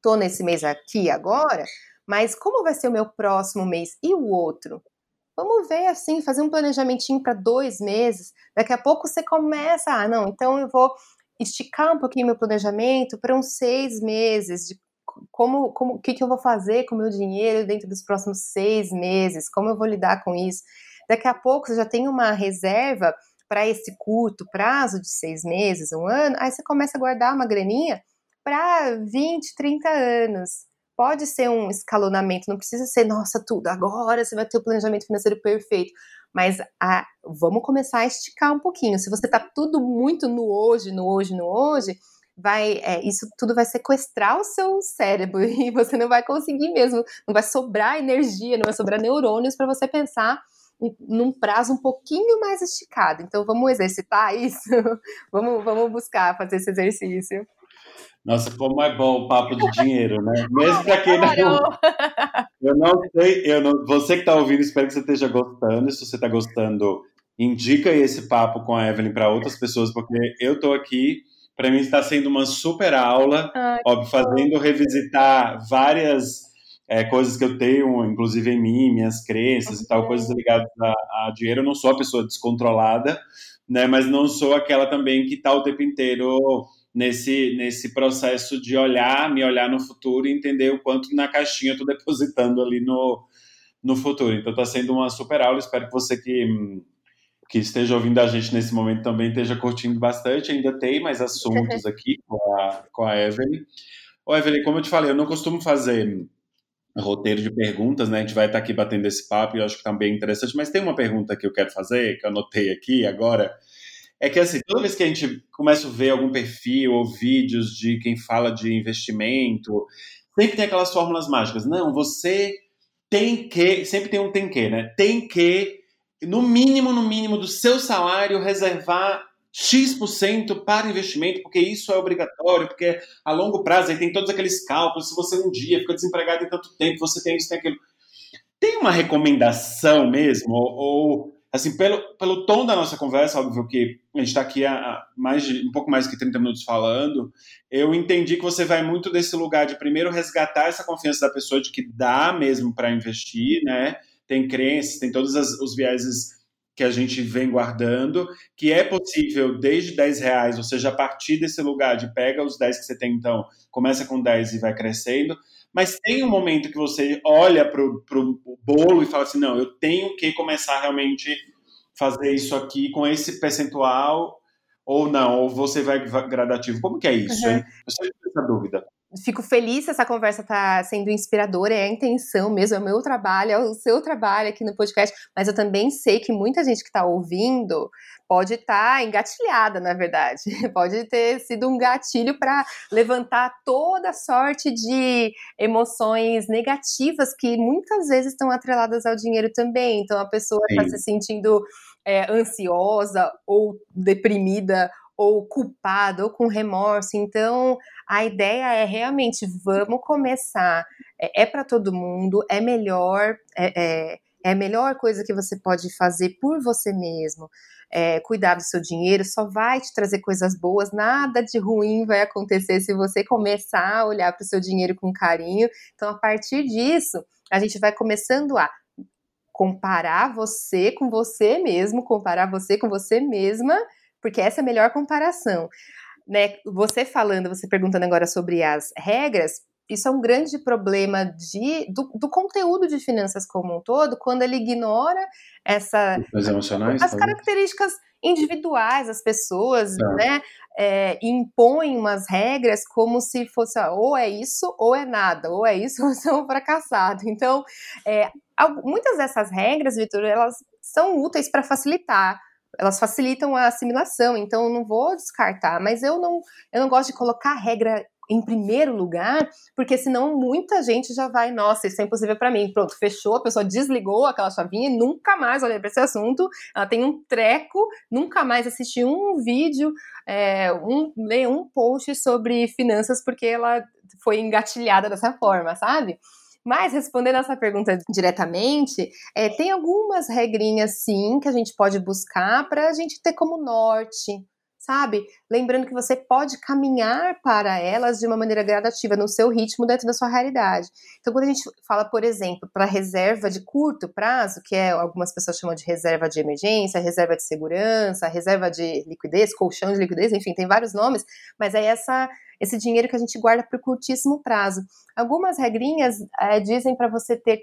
C: tô nesse mês aqui agora mas como vai ser o meu próximo mês e o outro? Vamos ver assim, fazer um planejamentinho para dois meses. Daqui a pouco você começa, ah, não, então eu vou esticar um pouquinho meu planejamento para uns seis meses de como, como, o que, que eu vou fazer com o meu dinheiro dentro dos próximos seis meses, como eu vou lidar com isso. Daqui a pouco você já tem uma reserva para esse curto prazo de seis meses, um ano, aí você começa a guardar uma graninha para 20, 30 anos pode ser um escalonamento, não precisa ser, nossa, tudo, agora você vai ter o planejamento financeiro perfeito. Mas a, vamos começar a esticar um pouquinho. Se você está tudo muito no hoje, no hoje, no hoje, vai é, isso tudo vai sequestrar o seu cérebro e você não vai conseguir mesmo, não vai sobrar energia, não vai sobrar neurônios para você pensar num prazo um pouquinho mais esticado. Então vamos exercitar isso, vamos, vamos buscar fazer esse exercício.
B: Nossa, como é bom o papo de dinheiro, né? Mesmo para quem não. Eu não sei, eu não, você que está ouvindo, espero que você esteja gostando. Se você está gostando, indica esse papo com a Evelyn para outras pessoas, porque eu estou aqui. Para mim está sendo uma super aula, Ai, óbvio, fazendo revisitar várias é, coisas que eu tenho, inclusive em mim, minhas crenças e tal, coisas ligadas a, a dinheiro. Eu não sou a pessoa descontrolada, né? Mas não sou aquela também que está o tempo inteiro nesse, nesse processo de olhar, me olhar no futuro e entender o quanto na caixinha eu estou depositando ali no, no futuro. Então está sendo uma super aula, espero que você que, que esteja ouvindo a gente nesse momento também esteja curtindo bastante. Ainda tem mais assuntos aqui com a, com a Evelyn. Ô, Evelyn, como eu te falei, eu não costumo fazer roteiro de perguntas, né? A gente vai estar aqui batendo esse papo e eu acho que tá bem interessante. Mas tem uma pergunta que eu quero fazer, que eu anotei aqui agora. É que assim, toda vez que a gente começa a ver algum perfil ou vídeos de quem fala de investimento, sempre tem aquelas fórmulas mágicas. Não, você tem que, sempre tem um tem que, né? Tem que, no mínimo, no mínimo do seu salário, reservar X% para investimento, porque isso é obrigatório, porque a longo prazo aí tem todos aqueles cálculos. Se você um dia fica desempregado em tanto tempo, você tem isso, tem aquilo. Tem uma recomendação mesmo? Ou, ou assim, pelo, pelo tom da nossa conversa, óbvio que a gente está aqui há mais de, um pouco mais que 30 minutos falando, eu entendi que você vai muito desse lugar de primeiro resgatar essa confiança da pessoa de que dá mesmo para investir, né? Tem crenças, tem todos as, os vieses que a gente vem guardando, que é possível desde 10 reais, ou seja, a partir desse lugar de pega os 10 que você tem então, começa com 10 e vai crescendo, mas tem um momento que você olha para o bolo e fala assim, não, eu tenho que começar realmente fazer isso aqui com esse percentual, ou não, ou você vai gradativo. Como que é isso, uhum. hein? Eu sempre tenho essa dúvida
C: fico feliz se essa conversa está sendo inspiradora, é a intenção mesmo, é o meu trabalho, é o seu trabalho aqui no podcast, mas eu também sei que muita gente que está ouvindo pode estar tá engatilhada, na verdade, pode ter sido um gatilho para levantar toda sorte de emoções negativas que muitas vezes estão atreladas ao dinheiro também, então a pessoa está se sentindo é, ansiosa ou deprimida ou culpado, ou com remorso. Então, a ideia é realmente vamos começar. É, é para todo mundo, é melhor, é, é, é, a melhor coisa que você pode fazer por você mesmo. É, cuidar do seu dinheiro só vai te trazer coisas boas, nada de ruim vai acontecer se você começar a olhar para o seu dinheiro com carinho. Então, a partir disso, a gente vai começando a comparar você com você mesmo, comparar você com você mesma porque essa é a melhor comparação. Né? Você falando, você perguntando agora sobre as regras, isso é um grande problema de, do, do, conteúdo de finanças como um todo, quando ele ignora essa,
B: emocionais,
C: as características individuais das pessoas, tá. né? É, impõem umas regras como se fosse ó, ou é isso ou é nada, ou é isso ou é um fracassado. Então, é, muitas dessas regras, Vitor, elas são úteis para facilitar elas facilitam a assimilação, então eu não vou descartar, mas eu não, eu não gosto de colocar regra em primeiro lugar, porque senão muita gente já vai, nossa, isso é impossível para mim. Pronto, fechou, a pessoa desligou aquela chavinha e nunca mais olha para esse assunto. Ela tem um treco, nunca mais assistiu um vídeo, é, um, ler um post sobre finanças porque ela foi engatilhada dessa forma, sabe? Mas respondendo essa pergunta diretamente, é, tem algumas regrinhas sim que a gente pode buscar para a gente ter como norte, sabe? Lembrando que você pode caminhar para elas de uma maneira gradativa, no seu ritmo, dentro da sua realidade. Então, quando a gente fala, por exemplo, para reserva de curto prazo, que é algumas pessoas chamam de reserva de emergência, reserva de segurança, reserva de liquidez, colchão de liquidez, enfim, tem vários nomes, mas é essa esse dinheiro que a gente guarda para o curtíssimo prazo. Algumas regrinhas é, dizem para você ter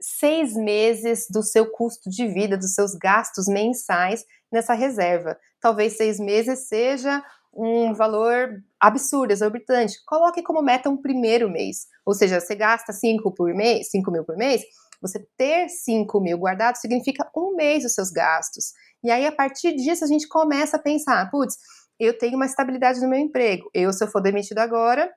C: seis meses do seu custo de vida, dos seus gastos mensais nessa reserva. Talvez seis meses seja um valor absurdo, exorbitante. Coloque como meta um primeiro mês. Ou seja, você gasta cinco por mês, 5 mil por mês, você ter 5 mil guardados significa um mês dos seus gastos. E aí, a partir disso, a gente começa a pensar, putz, eu tenho uma estabilidade no meu emprego. Eu, se eu for demitido agora,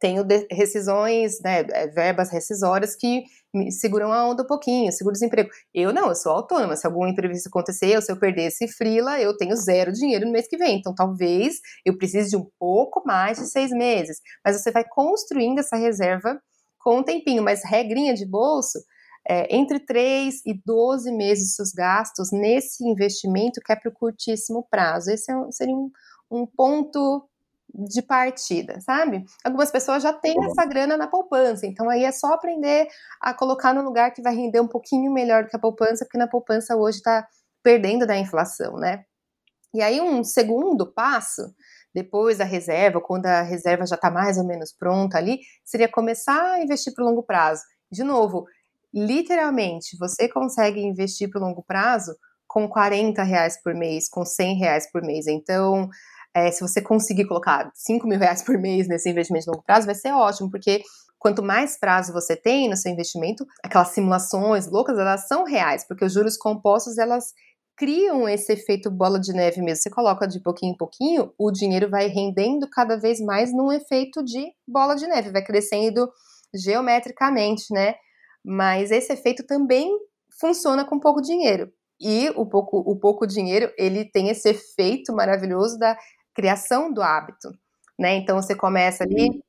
C: tenho rescisões, né, é, verbas rescisórias que me seguram a onda um pouquinho, seguro-desemprego. Eu não, eu sou autônoma. Se algum imprevisto acontecer, ou se eu perder esse frila, eu tenho zero dinheiro no mês que vem. Então, talvez eu precise de um pouco mais de seis meses. Mas você vai construindo essa reserva com um tempinho. Mas regrinha de bolso, é, entre 3 e 12 meses dos seus gastos nesse investimento que é para o curtíssimo prazo. Esse é um, seria um, um ponto de partida, sabe? Algumas pessoas já têm essa grana na poupança, então aí é só aprender a colocar no lugar que vai render um pouquinho melhor do que a poupança, porque na poupança hoje está perdendo da inflação, né? E aí um segundo passo, depois da reserva, quando a reserva já está mais ou menos pronta ali, seria começar a investir para o longo prazo. De novo, literalmente, você consegue investir para o longo prazo com 40 reais por mês, com 100 reais por mês. Então, é, se você conseguir colocar 5 mil reais por mês nesse investimento de longo prazo, vai ser ótimo, porque quanto mais prazo você tem no seu investimento, aquelas simulações loucas, elas são reais, porque os juros compostos, elas criam esse efeito bola de neve mesmo. Você coloca de pouquinho em pouquinho, o dinheiro vai rendendo cada vez mais num efeito de bola de neve, vai crescendo geometricamente, né? Mas esse efeito também funciona com pouco dinheiro. E o pouco, o pouco dinheiro, ele tem esse efeito maravilhoso da criação do hábito, né? Então você começa ali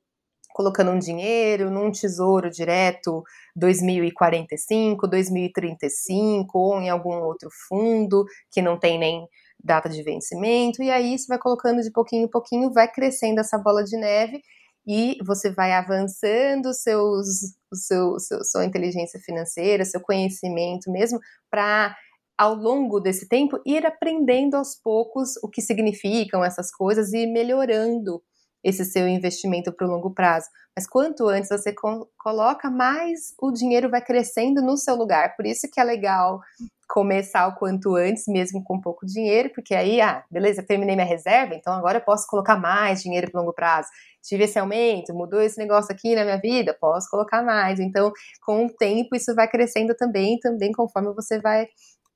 C: colocando um dinheiro num tesouro direto 2045, 2035 ou em algum outro fundo que não tem nem data de vencimento e aí você vai colocando de pouquinho em pouquinho, vai crescendo essa bola de neve e você vai avançando seus, o seu, seu, sua inteligência financeira, seu conhecimento mesmo, para ao longo desse tempo ir aprendendo aos poucos o que significam essas coisas e melhorando esse seu investimento para o longo prazo. Mas quanto antes você coloca, mais o dinheiro vai crescendo no seu lugar. Por isso que é legal começar o quanto antes, mesmo com pouco dinheiro, porque aí, ah, beleza, terminei minha reserva, então agora eu posso colocar mais dinheiro para longo prazo. Tive esse aumento, mudou esse negócio aqui na minha vida, posso colocar mais. Então, com o tempo, isso vai crescendo também, também conforme você vai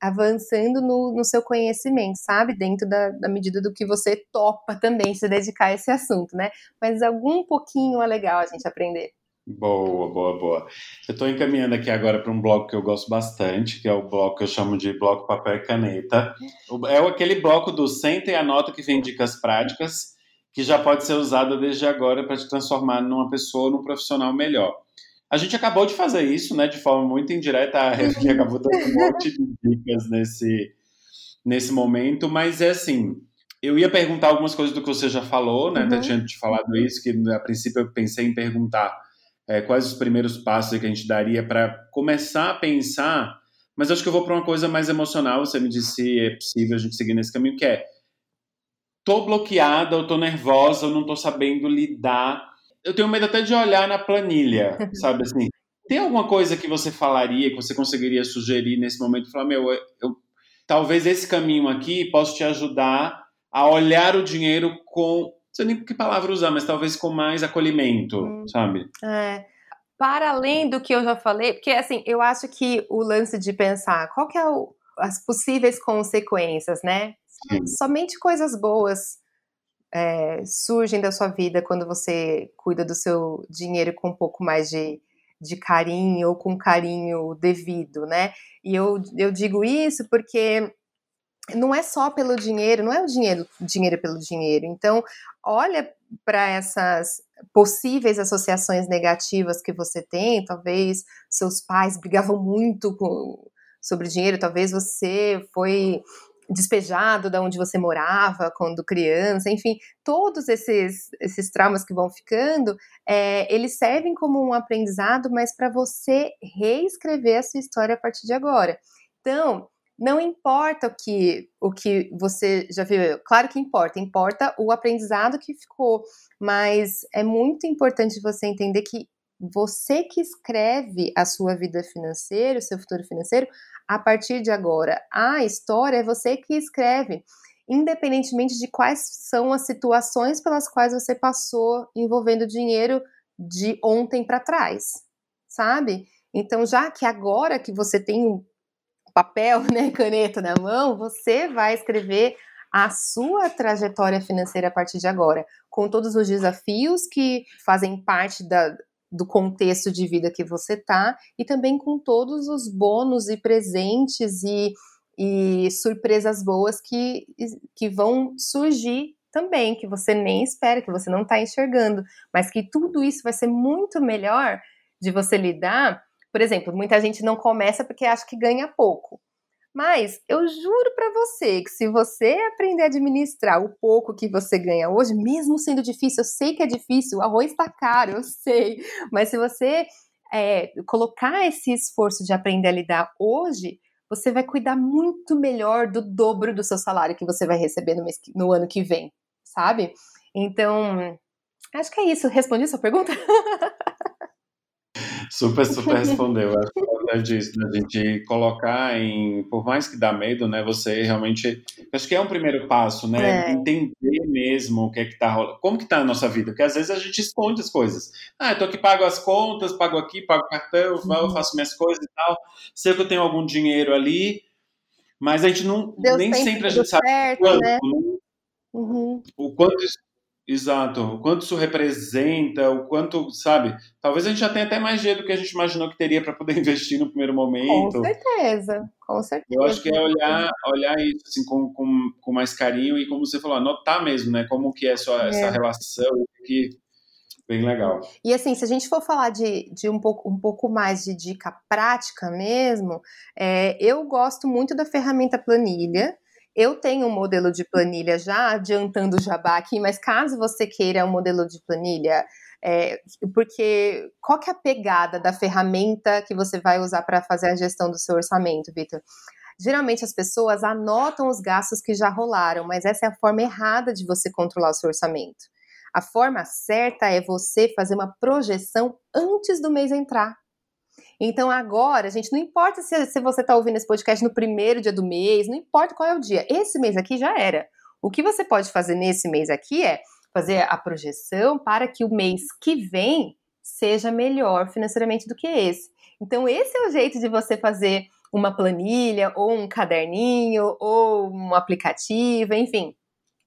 C: avançando no, no seu conhecimento, sabe? Dentro da, da, medida do que você topa também se dedicar a esse assunto, né? Mas algum pouquinho é legal a gente aprender.
B: Boa, boa, boa. Eu estou encaminhando aqui agora para um bloco que eu gosto bastante, que é o bloco que eu chamo de bloco papel e caneta. É aquele bloco do senta e anota que vem dicas práticas, que já pode ser usada desde agora para te transformar numa pessoa, num profissional melhor. A gente acabou de fazer isso, né, de forma muito indireta, a Rev acabou dando um monte de dicas nesse, nesse momento, mas é assim, eu ia perguntar algumas coisas do que você já falou, né, uhum. até tinha te falado isso, que a princípio eu pensei em perguntar é, quais os primeiros passos que a gente daria para começar a pensar, mas acho que eu vou para uma coisa mais emocional, você me disse se é possível a gente seguir nesse caminho, que é, tô bloqueada, eu tô nervosa, eu não tô sabendo lidar eu tenho medo até de olhar na planilha, sabe assim? Tem alguma coisa que você falaria, que você conseguiria sugerir nesse momento? Falar, meu, eu, eu talvez esse caminho aqui possa te ajudar a olhar o dinheiro com, não sei nem que palavra usar, mas talvez com mais acolhimento, hum, sabe?
C: É. Para além do que eu já falei, porque assim, eu acho que o lance de pensar qual que é o, as possíveis consequências, né? Sim. Somente coisas boas é, surgem da sua vida quando você cuida do seu dinheiro com um pouco mais de, de carinho ou com carinho devido, né? E eu, eu digo isso porque não é só pelo dinheiro, não é o dinheiro, dinheiro pelo dinheiro. Então, olha para essas possíveis associações negativas que você tem, talvez seus pais brigavam muito com, sobre dinheiro, talvez você foi despejado da onde você morava quando criança, enfim, todos esses, esses traumas que vão ficando, é, eles servem como um aprendizado, mas para você reescrever a sua história a partir de agora. Então, não importa o que, o que você já viu, claro que importa, importa o aprendizado que ficou, mas é muito importante você entender que você que escreve a sua vida financeira, o seu futuro financeiro, a partir de agora. A história é você que escreve, independentemente de quais são as situações pelas quais você passou envolvendo dinheiro de ontem para trás, sabe? Então, já que agora que você tem papel, né, caneta na mão, você vai escrever a sua trajetória financeira a partir de agora, com todos os desafios que fazem parte da, do contexto de vida que você tá e também com todos os bônus e presentes e, e surpresas boas que, que vão surgir também, que você nem espera, que você não está enxergando, mas que tudo isso vai ser muito melhor de você lidar. Por exemplo, muita gente não começa porque acha que ganha pouco. Mas eu juro para você que se você aprender a administrar o pouco que você ganha hoje, mesmo sendo difícil, eu sei que é difícil, o arroz está caro, eu sei, mas se você é, colocar esse esforço de aprender a lidar hoje, você vai cuidar muito melhor do dobro do seu salário que você vai receber no, mês, no ano que vem, sabe? Então, acho que é isso. Respondi sua pergunta?
B: Super, super respondeu. Importante disso, né? a gente colocar em, por mais que dá medo, né? Você realmente, acho que é um primeiro passo, né? É. Entender mesmo o que é que tá rolando, como que tá a nossa vida, porque às vezes a gente esconde as coisas. Ah, eu tô aqui, pago as contas, pago aqui, pago cartão, uhum. faço minhas coisas e tal. Sei que eu tenho algum dinheiro ali, mas a gente não, Deus nem sempre a gente sabe certo, quanto, né? né? Uhum. o quanto isso Exato. O quanto isso representa, o quanto, sabe? Talvez a gente já tenha até mais dinheiro do que a gente imaginou que teria para poder investir no primeiro momento.
C: Com certeza, com certeza.
B: Eu acho que é olhar, olhar isso assim, com, com, com mais carinho e, como você falou, anotar mesmo, né? Como que é, sua, é. essa relação, que bem legal.
C: E assim, se a gente for falar de, de um, pouco, um pouco mais de dica prática mesmo, é, eu gosto muito da ferramenta planilha. Eu tenho um modelo de planilha já adiantando o jabá aqui, mas caso você queira um modelo de planilha, é, porque qual que é a pegada da ferramenta que você vai usar para fazer a gestão do seu orçamento, Vitor? Geralmente as pessoas anotam os gastos que já rolaram, mas essa é a forma errada de você controlar o seu orçamento. A forma certa é você fazer uma projeção antes do mês entrar. Então agora, gente, não importa se, se você está ouvindo esse podcast no primeiro dia do mês, não importa qual é o dia. Esse mês aqui já era. O que você pode fazer nesse mês aqui é fazer a projeção para que o mês que vem seja melhor financeiramente do que esse. Então, esse é o jeito de você fazer uma planilha, ou um caderninho, ou um aplicativo, enfim.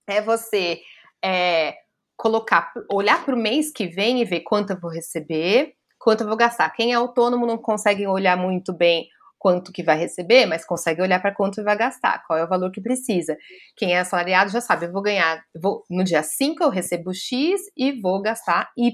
C: É você é, colocar, olhar para o mês que vem e ver quanto eu vou receber, quanto eu vou gastar. Quem é autônomo não consegue olhar muito bem quanto que vai receber, mas consegue olhar para quanto vai gastar, qual é o valor que precisa. Quem é assalariado já sabe, eu vou ganhar, vou, no dia 5 eu recebo X e vou gastar Y.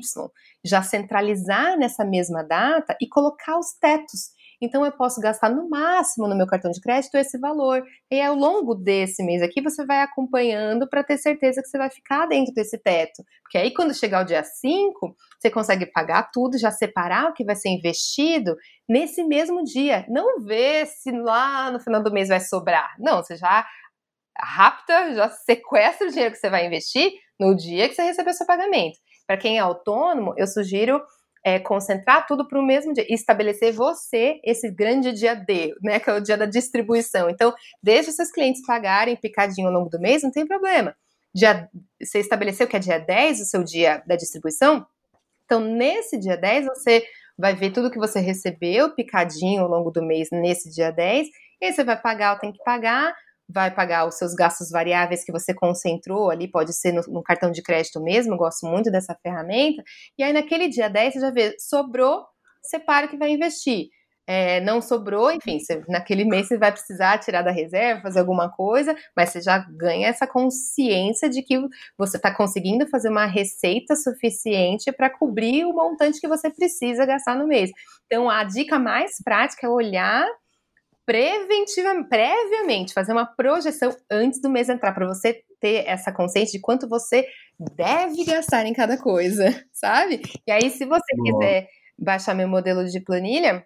C: Já centralizar nessa mesma data e colocar os tetos. Então eu posso gastar no máximo no meu cartão de crédito esse valor. E ao longo desse mês aqui você vai acompanhando para ter certeza que você vai ficar dentro desse teto. Porque aí quando chegar o dia 5, você consegue pagar tudo, já separar o que vai ser investido nesse mesmo dia. Não ver se lá no final do mês vai sobrar. Não, você já rapta, já sequestra o dinheiro que você vai investir no dia que você receber o seu pagamento. Para quem é autônomo, eu sugiro é, concentrar tudo para o mesmo dia e estabelecer você esse grande dia D, né, que é o dia da distribuição. Então, deixe seus clientes pagarem picadinho ao longo do mês, não tem problema. Dia, você estabeleceu que é dia 10 o seu dia da distribuição? Então, nesse dia 10, você vai ver tudo que você recebeu picadinho ao longo do mês nesse dia 10, e aí você vai pagar ou tem que pagar, vai pagar os seus gastos variáveis que você concentrou ali, pode ser no, no, cartão de crédito mesmo, gosto muito dessa ferramenta. E aí naquele dia 10 você já vê, sobrou, separa que vai investir. É, não sobrou, enfim, você, naquele mês você vai precisar tirar da reserva, fazer alguma coisa, mas você já ganha essa consciência de que você está conseguindo fazer uma receita suficiente para cobrir o montante que você precisa gastar no mês. Então, a dica mais prática é olhar preventiva, previamente, fazer uma projeção antes do mês entrar, para você ter essa consciência de quanto você deve gastar em cada coisa, sabe? E aí, se você Boa. quiser baixar meu modelo de planilha,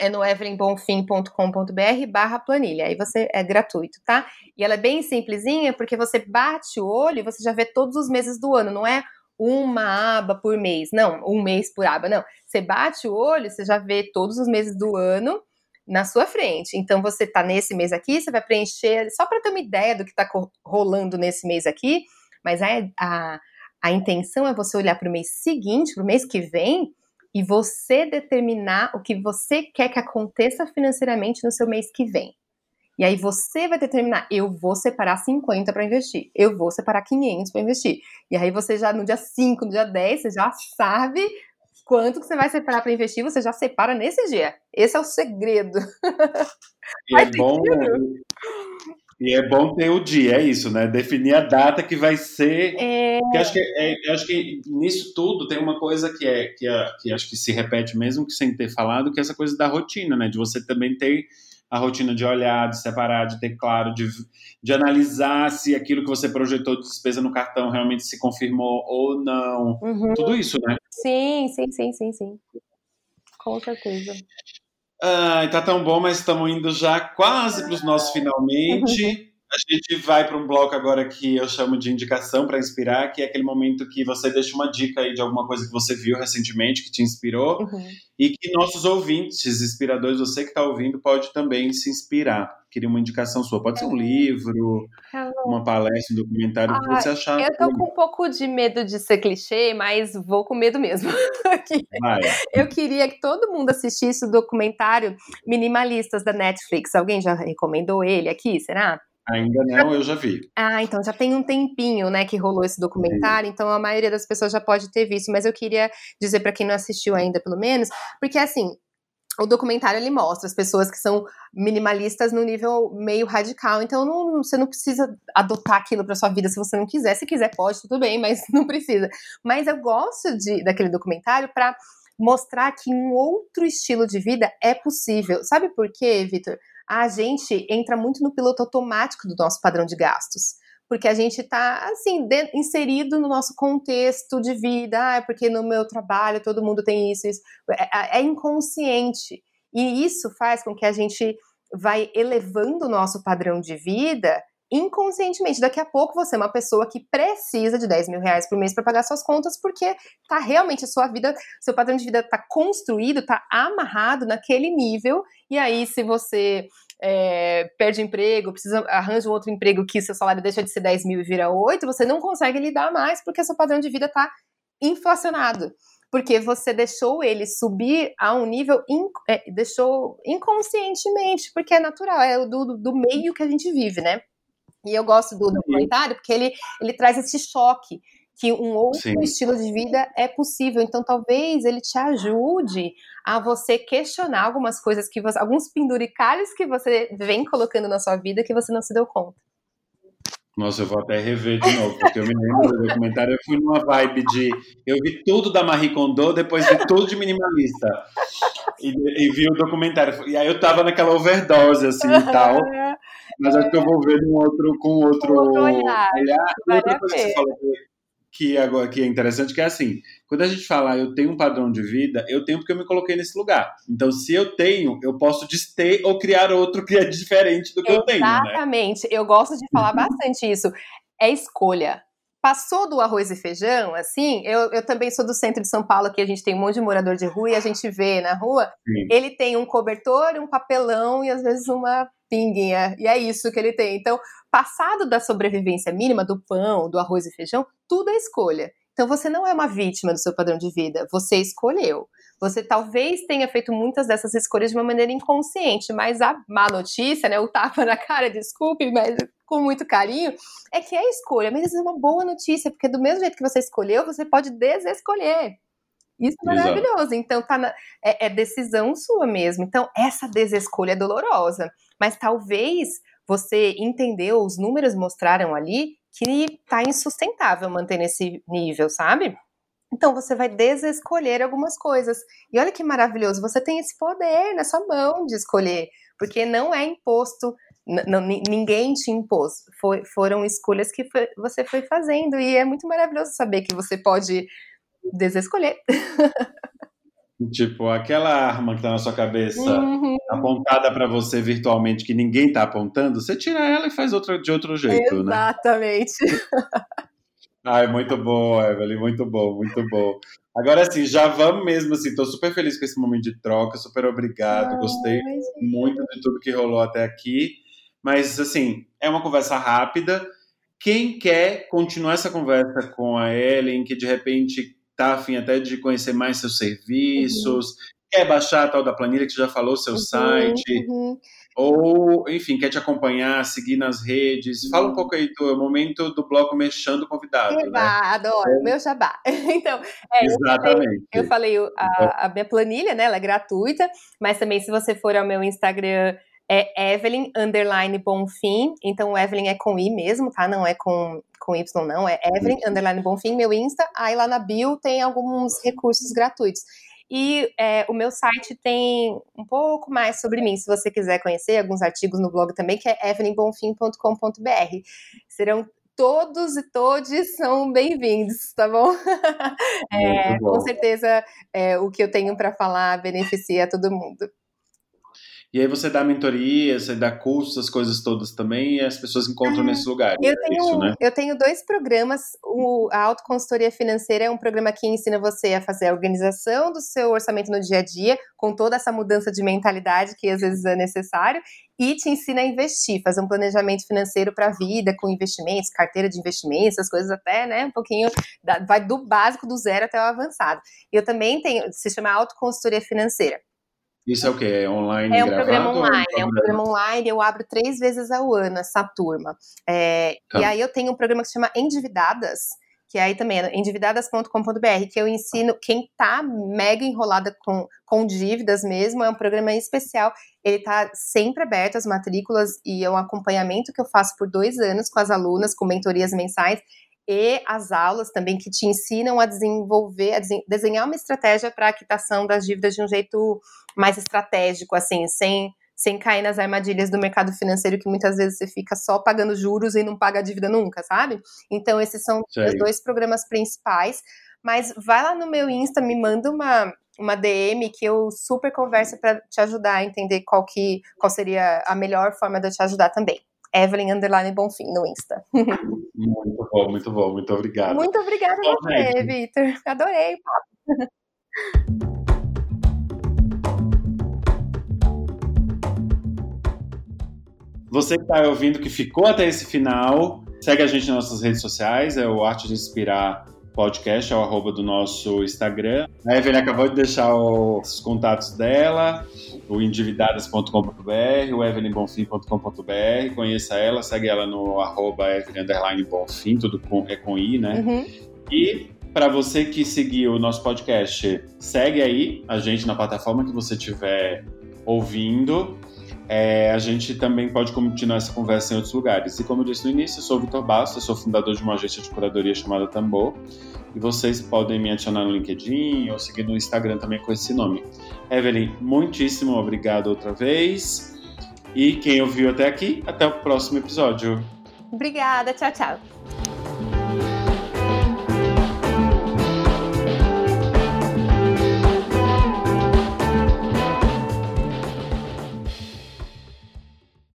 C: é no evelynbonfim.com.br barra planilha. Aí você é gratuito, tá? E ela é bem simplesinha, porque você bate o olho e você já vê todos os meses do ano, não é uma aba por mês, não, um mês por aba, não. Você bate o olho, você já vê todos os meses do ano na sua frente. Então você está nesse mês aqui, você vai preencher só para ter uma ideia do que está rolando nesse mês aqui, mas a, a, a intenção é você olhar para o mês seguinte, para o mês que vem, e você determinar o que você quer que aconteça financeiramente no seu mês que vem. E aí você vai determinar, eu vou separar 50 para investir, eu vou separar 500 para investir. E aí você já no dia 5, no dia 10, você já sabe quanto que você vai separar para investir, você já separa nesse dia. Esse é o segredo.
B: E é bom, e é bom ter o dia, é isso, né? Definir a data que vai ser. É... Que acho que, é, acho que nisso tudo tem uma coisa que é que, é, que acho que se repete mesmo que sem ter falado, que é essa coisa da rotina, né? De você também ter a rotina de olhar, de separar, de ter claro, de, de analisar se aquilo que você projetou de despesa no cartão realmente se confirmou ou não. Uhum. Tudo isso, né?
C: Sim, sim, sim, sim, sim. Com certeza.
B: Ai, tá tão bom, mas estamos indo já quase para os nossos finalmente. A gente vai para um bloco agora que eu chamo de indicação para inspirar, que é aquele momento que você deixa uma dica aí de alguma coisa que você viu recentemente, que te inspirou, uhum. e que nossos ouvintes, inspiradores, você que está ouvindo, pode também se inspirar. Queria uma indicação sua. Pode ser um livro, uma palestra, um documentário, o que você achar.
C: Eu tô com um pouco de medo de ser clichê, mas vou com medo mesmo. eu queria que todo mundo assistisse o documentário Minimalistas da Netflix. Alguém já recomendou ele aqui, será?
B: Ainda não, eu já vi.
C: Ah, então já tem um tempinho, né, que rolou esse documentário, então a maioria das pessoas já pode ter visto, mas eu queria dizer para quem não assistiu ainda, pelo menos, porque assim, o documentário ele mostra as pessoas que são minimalistas no nível meio radical. Então não, você não precisa adotar aquilo para sua vida se você não quiser. Se quiser pode, tudo bem, mas não precisa. Mas eu gosto de, daquele documentário para mostrar que um outro estilo de vida é possível. Sabe por quê, Vitor? A gente entra muito no piloto automático do nosso padrão de gastos. Porque a gente está assim inserido no nosso contexto de vida, ah, porque no meu trabalho todo mundo tem isso, isso. É, é, é inconsciente. E isso faz com que a gente vai elevando o nosso padrão de vida inconscientemente. Daqui a pouco você é uma pessoa que precisa de 10 mil reais por mês para pagar suas contas, porque tá realmente a sua vida, seu padrão de vida está construído, está amarrado naquele nível. E aí, se você é, perde emprego, precisa arranja um outro emprego que seu salário deixa de ser 10 mil e vira 8, você não consegue lidar mais porque seu padrão de vida está inflacionado. Porque você deixou ele subir a um nível, in, é, deixou inconscientemente, porque é natural, é do, do meio que a gente vive, né? E eu gosto do documentário porque ele, ele traz esse choque que um outro Sim. estilo de vida é possível. Então, talvez ele te ajude a você questionar algumas coisas que você, alguns penduricalhos que você vem colocando na sua vida que você não se deu conta.
B: Nossa, eu vou até rever de novo, porque eu me lembro do documentário, eu fui numa vibe de. Eu vi tudo da Marie Kondo, depois vi tudo de minimalista. E, e vi o documentário. E aí eu tava naquela overdose, assim e tal. Mas acho que eu vou ver um outro, com outro, outro olhar. olhar. Outra coisa que você falou que agora que é interessante que é assim, quando a gente fala eu tenho um padrão de vida, eu tenho porque eu me coloquei nesse lugar. Então, se eu tenho, eu posso dester ou criar outro que é diferente do que
C: Exatamente.
B: eu tenho.
C: Né? Exatamente. Eu gosto de falar bastante isso. É escolha. Passou do arroz e feijão, assim, eu, eu também sou do centro de São Paulo, que a gente tem um monte de morador de rua e a gente vê na rua, Sim. ele tem um cobertor, um papelão e às vezes uma pinguinha. E é isso que ele tem. Então, passado da sobrevivência mínima, do pão, do arroz e feijão, tudo é escolha. Então você não é uma vítima do seu padrão de vida, você escolheu. Você talvez tenha feito muitas dessas escolhas de uma maneira inconsciente, mas a má notícia, né, o tapa na cara, desculpe, mas com muito carinho, é que é escolha. Mas isso é uma boa notícia, porque do mesmo jeito que você escolheu, você pode desescolher. Isso é maravilhoso. Exato. Então, tá na, é, é, decisão sua mesmo. Então, essa desescolha é dolorosa. Mas talvez você entendeu, os números mostraram ali que tá insustentável manter nesse nível, sabe? Então você vai desescolher algumas coisas. E olha que maravilhoso, você tem esse poder na sua mão de escolher, porque não é imposto, ninguém te impôs, foi, foram escolhas que foi, você foi fazendo. E é muito maravilhoso saber que você pode desescolher.
B: Tipo, aquela arma que tá na sua cabeça uhum. apontada para você virtualmente que ninguém tá apontando, você tira ela e faz outra de outro jeito,
C: Exatamente.
B: né? Exatamente. Ai, muito bom, Evelyn, muito bom, muito bom. Agora sim, já vamos mesmo assim, tô super feliz com esse momento de troca, super obrigado, gostei muito de tudo que rolou até aqui. Mas assim, é uma conversa rápida. Quem quer continuar essa conversa com a Ellen, que de repente tá afim até de conhecer mais seus serviços, uhum. quer baixar a tal da planilha que já falou, seu uhum, site, uhum. ou, enfim, quer te acompanhar, seguir nas redes. Fala um uhum. pouco aí do momento do bloco Mexendo Convidado.
C: Eba, né? adoro, é. meu jabá. então,
B: é, Exatamente.
C: Eu falei, eu falei a, a, minha planilha, né, ela é gratuita, mas também se você for ao meu Instagram é Evelyn underline Bonfim. Então, Evelyn é com I mesmo, tá? Não é com, com Y, não. É Evelyn underline Bonfim, meu Insta. Aí lá na bio tem alguns recursos gratuitos. E é, o meu site tem um pouco mais sobre mim, se você quiser conhecer, alguns artigos no blog também, que é evelynbonfim.com.br. Serão todos e todes são bem-vindos, tá bom? é, bom? Com certeza, é, o que eu tenho para falar beneficia todo mundo.
B: E aí você dá mentoria, você dá cursos, as coisas todas também, e as pessoas encontram ah, nesse lugar.
C: Eu, é tenho, isso, né? eu tenho dois programas. O, a autoconsultoria financeira é um programa que ensina você a fazer a organização do seu orçamento no dia a dia, com toda essa mudança de mentalidade que às vezes é necessário, e te ensina a investir, fazer um planejamento financeiro para a vida, com investimentos, carteira de investimentos, essas coisas até, né, um pouquinho, da, vai do básico, do zero até o avançado. Eu também tenho, se chama autoconsultoria financeira.
B: Isso é o quê? É online?
C: É um programa online, é um programa online, eu abro três vezes ao ano essa turma. É, tá. E aí eu tenho um programa que se chama Endividadas, que aí também é endividadas.com.br, que eu ensino quem tá mega enrolada com, com dívidas mesmo, é um programa especial, ele tá sempre aberto as matrículas e é um acompanhamento que eu faço por dois anos com as alunas, com mentorias mensais, e as aulas também que te ensinam a desenvolver, a desenhar uma estratégia para a quitação das dívidas de um jeito mais estratégico, assim, sem, sem cair nas armadilhas do mercado financeiro que muitas vezes você fica só pagando juros e não paga a dívida nunca, sabe? Então, esses são Sei. os dois programas principais. Mas vai lá no meu Insta, me manda uma, uma DM que eu super converso para te ajudar a entender qual, que, qual seria a melhor forma de eu te ajudar também. Evelyn Underline Bonfim no Insta.
B: Muito bom, muito bom, muito obrigado.
C: Muito obrigada a você, Vitor. Adorei o papo.
B: Você que está ouvindo, que ficou até esse final, segue a gente nas nossas redes sociais, é o Arte de Inspirar Podcast, é o arroba do nosso Instagram. A Evelyn acabou de deixar os contatos dela, o endividadas.com.br, o evelynbonfim.com.br, conheça ela, segue ela no arroba Evelyn Bonfim, tudo com, é com I, né? Uhum. E para você que seguiu o nosso podcast, segue aí a gente na plataforma que você estiver ouvindo. É, a gente também pode continuar essa conversa em outros lugares. E como eu disse no início, eu sou o Vitor Bastos, sou fundador de uma agência de curadoria chamada Tambor. E vocês podem me adicionar no LinkedIn ou seguir no Instagram também com esse nome. Evelyn, muitíssimo obrigado outra vez. E quem ouviu até aqui, até o próximo episódio.
C: Obrigada, tchau, tchau.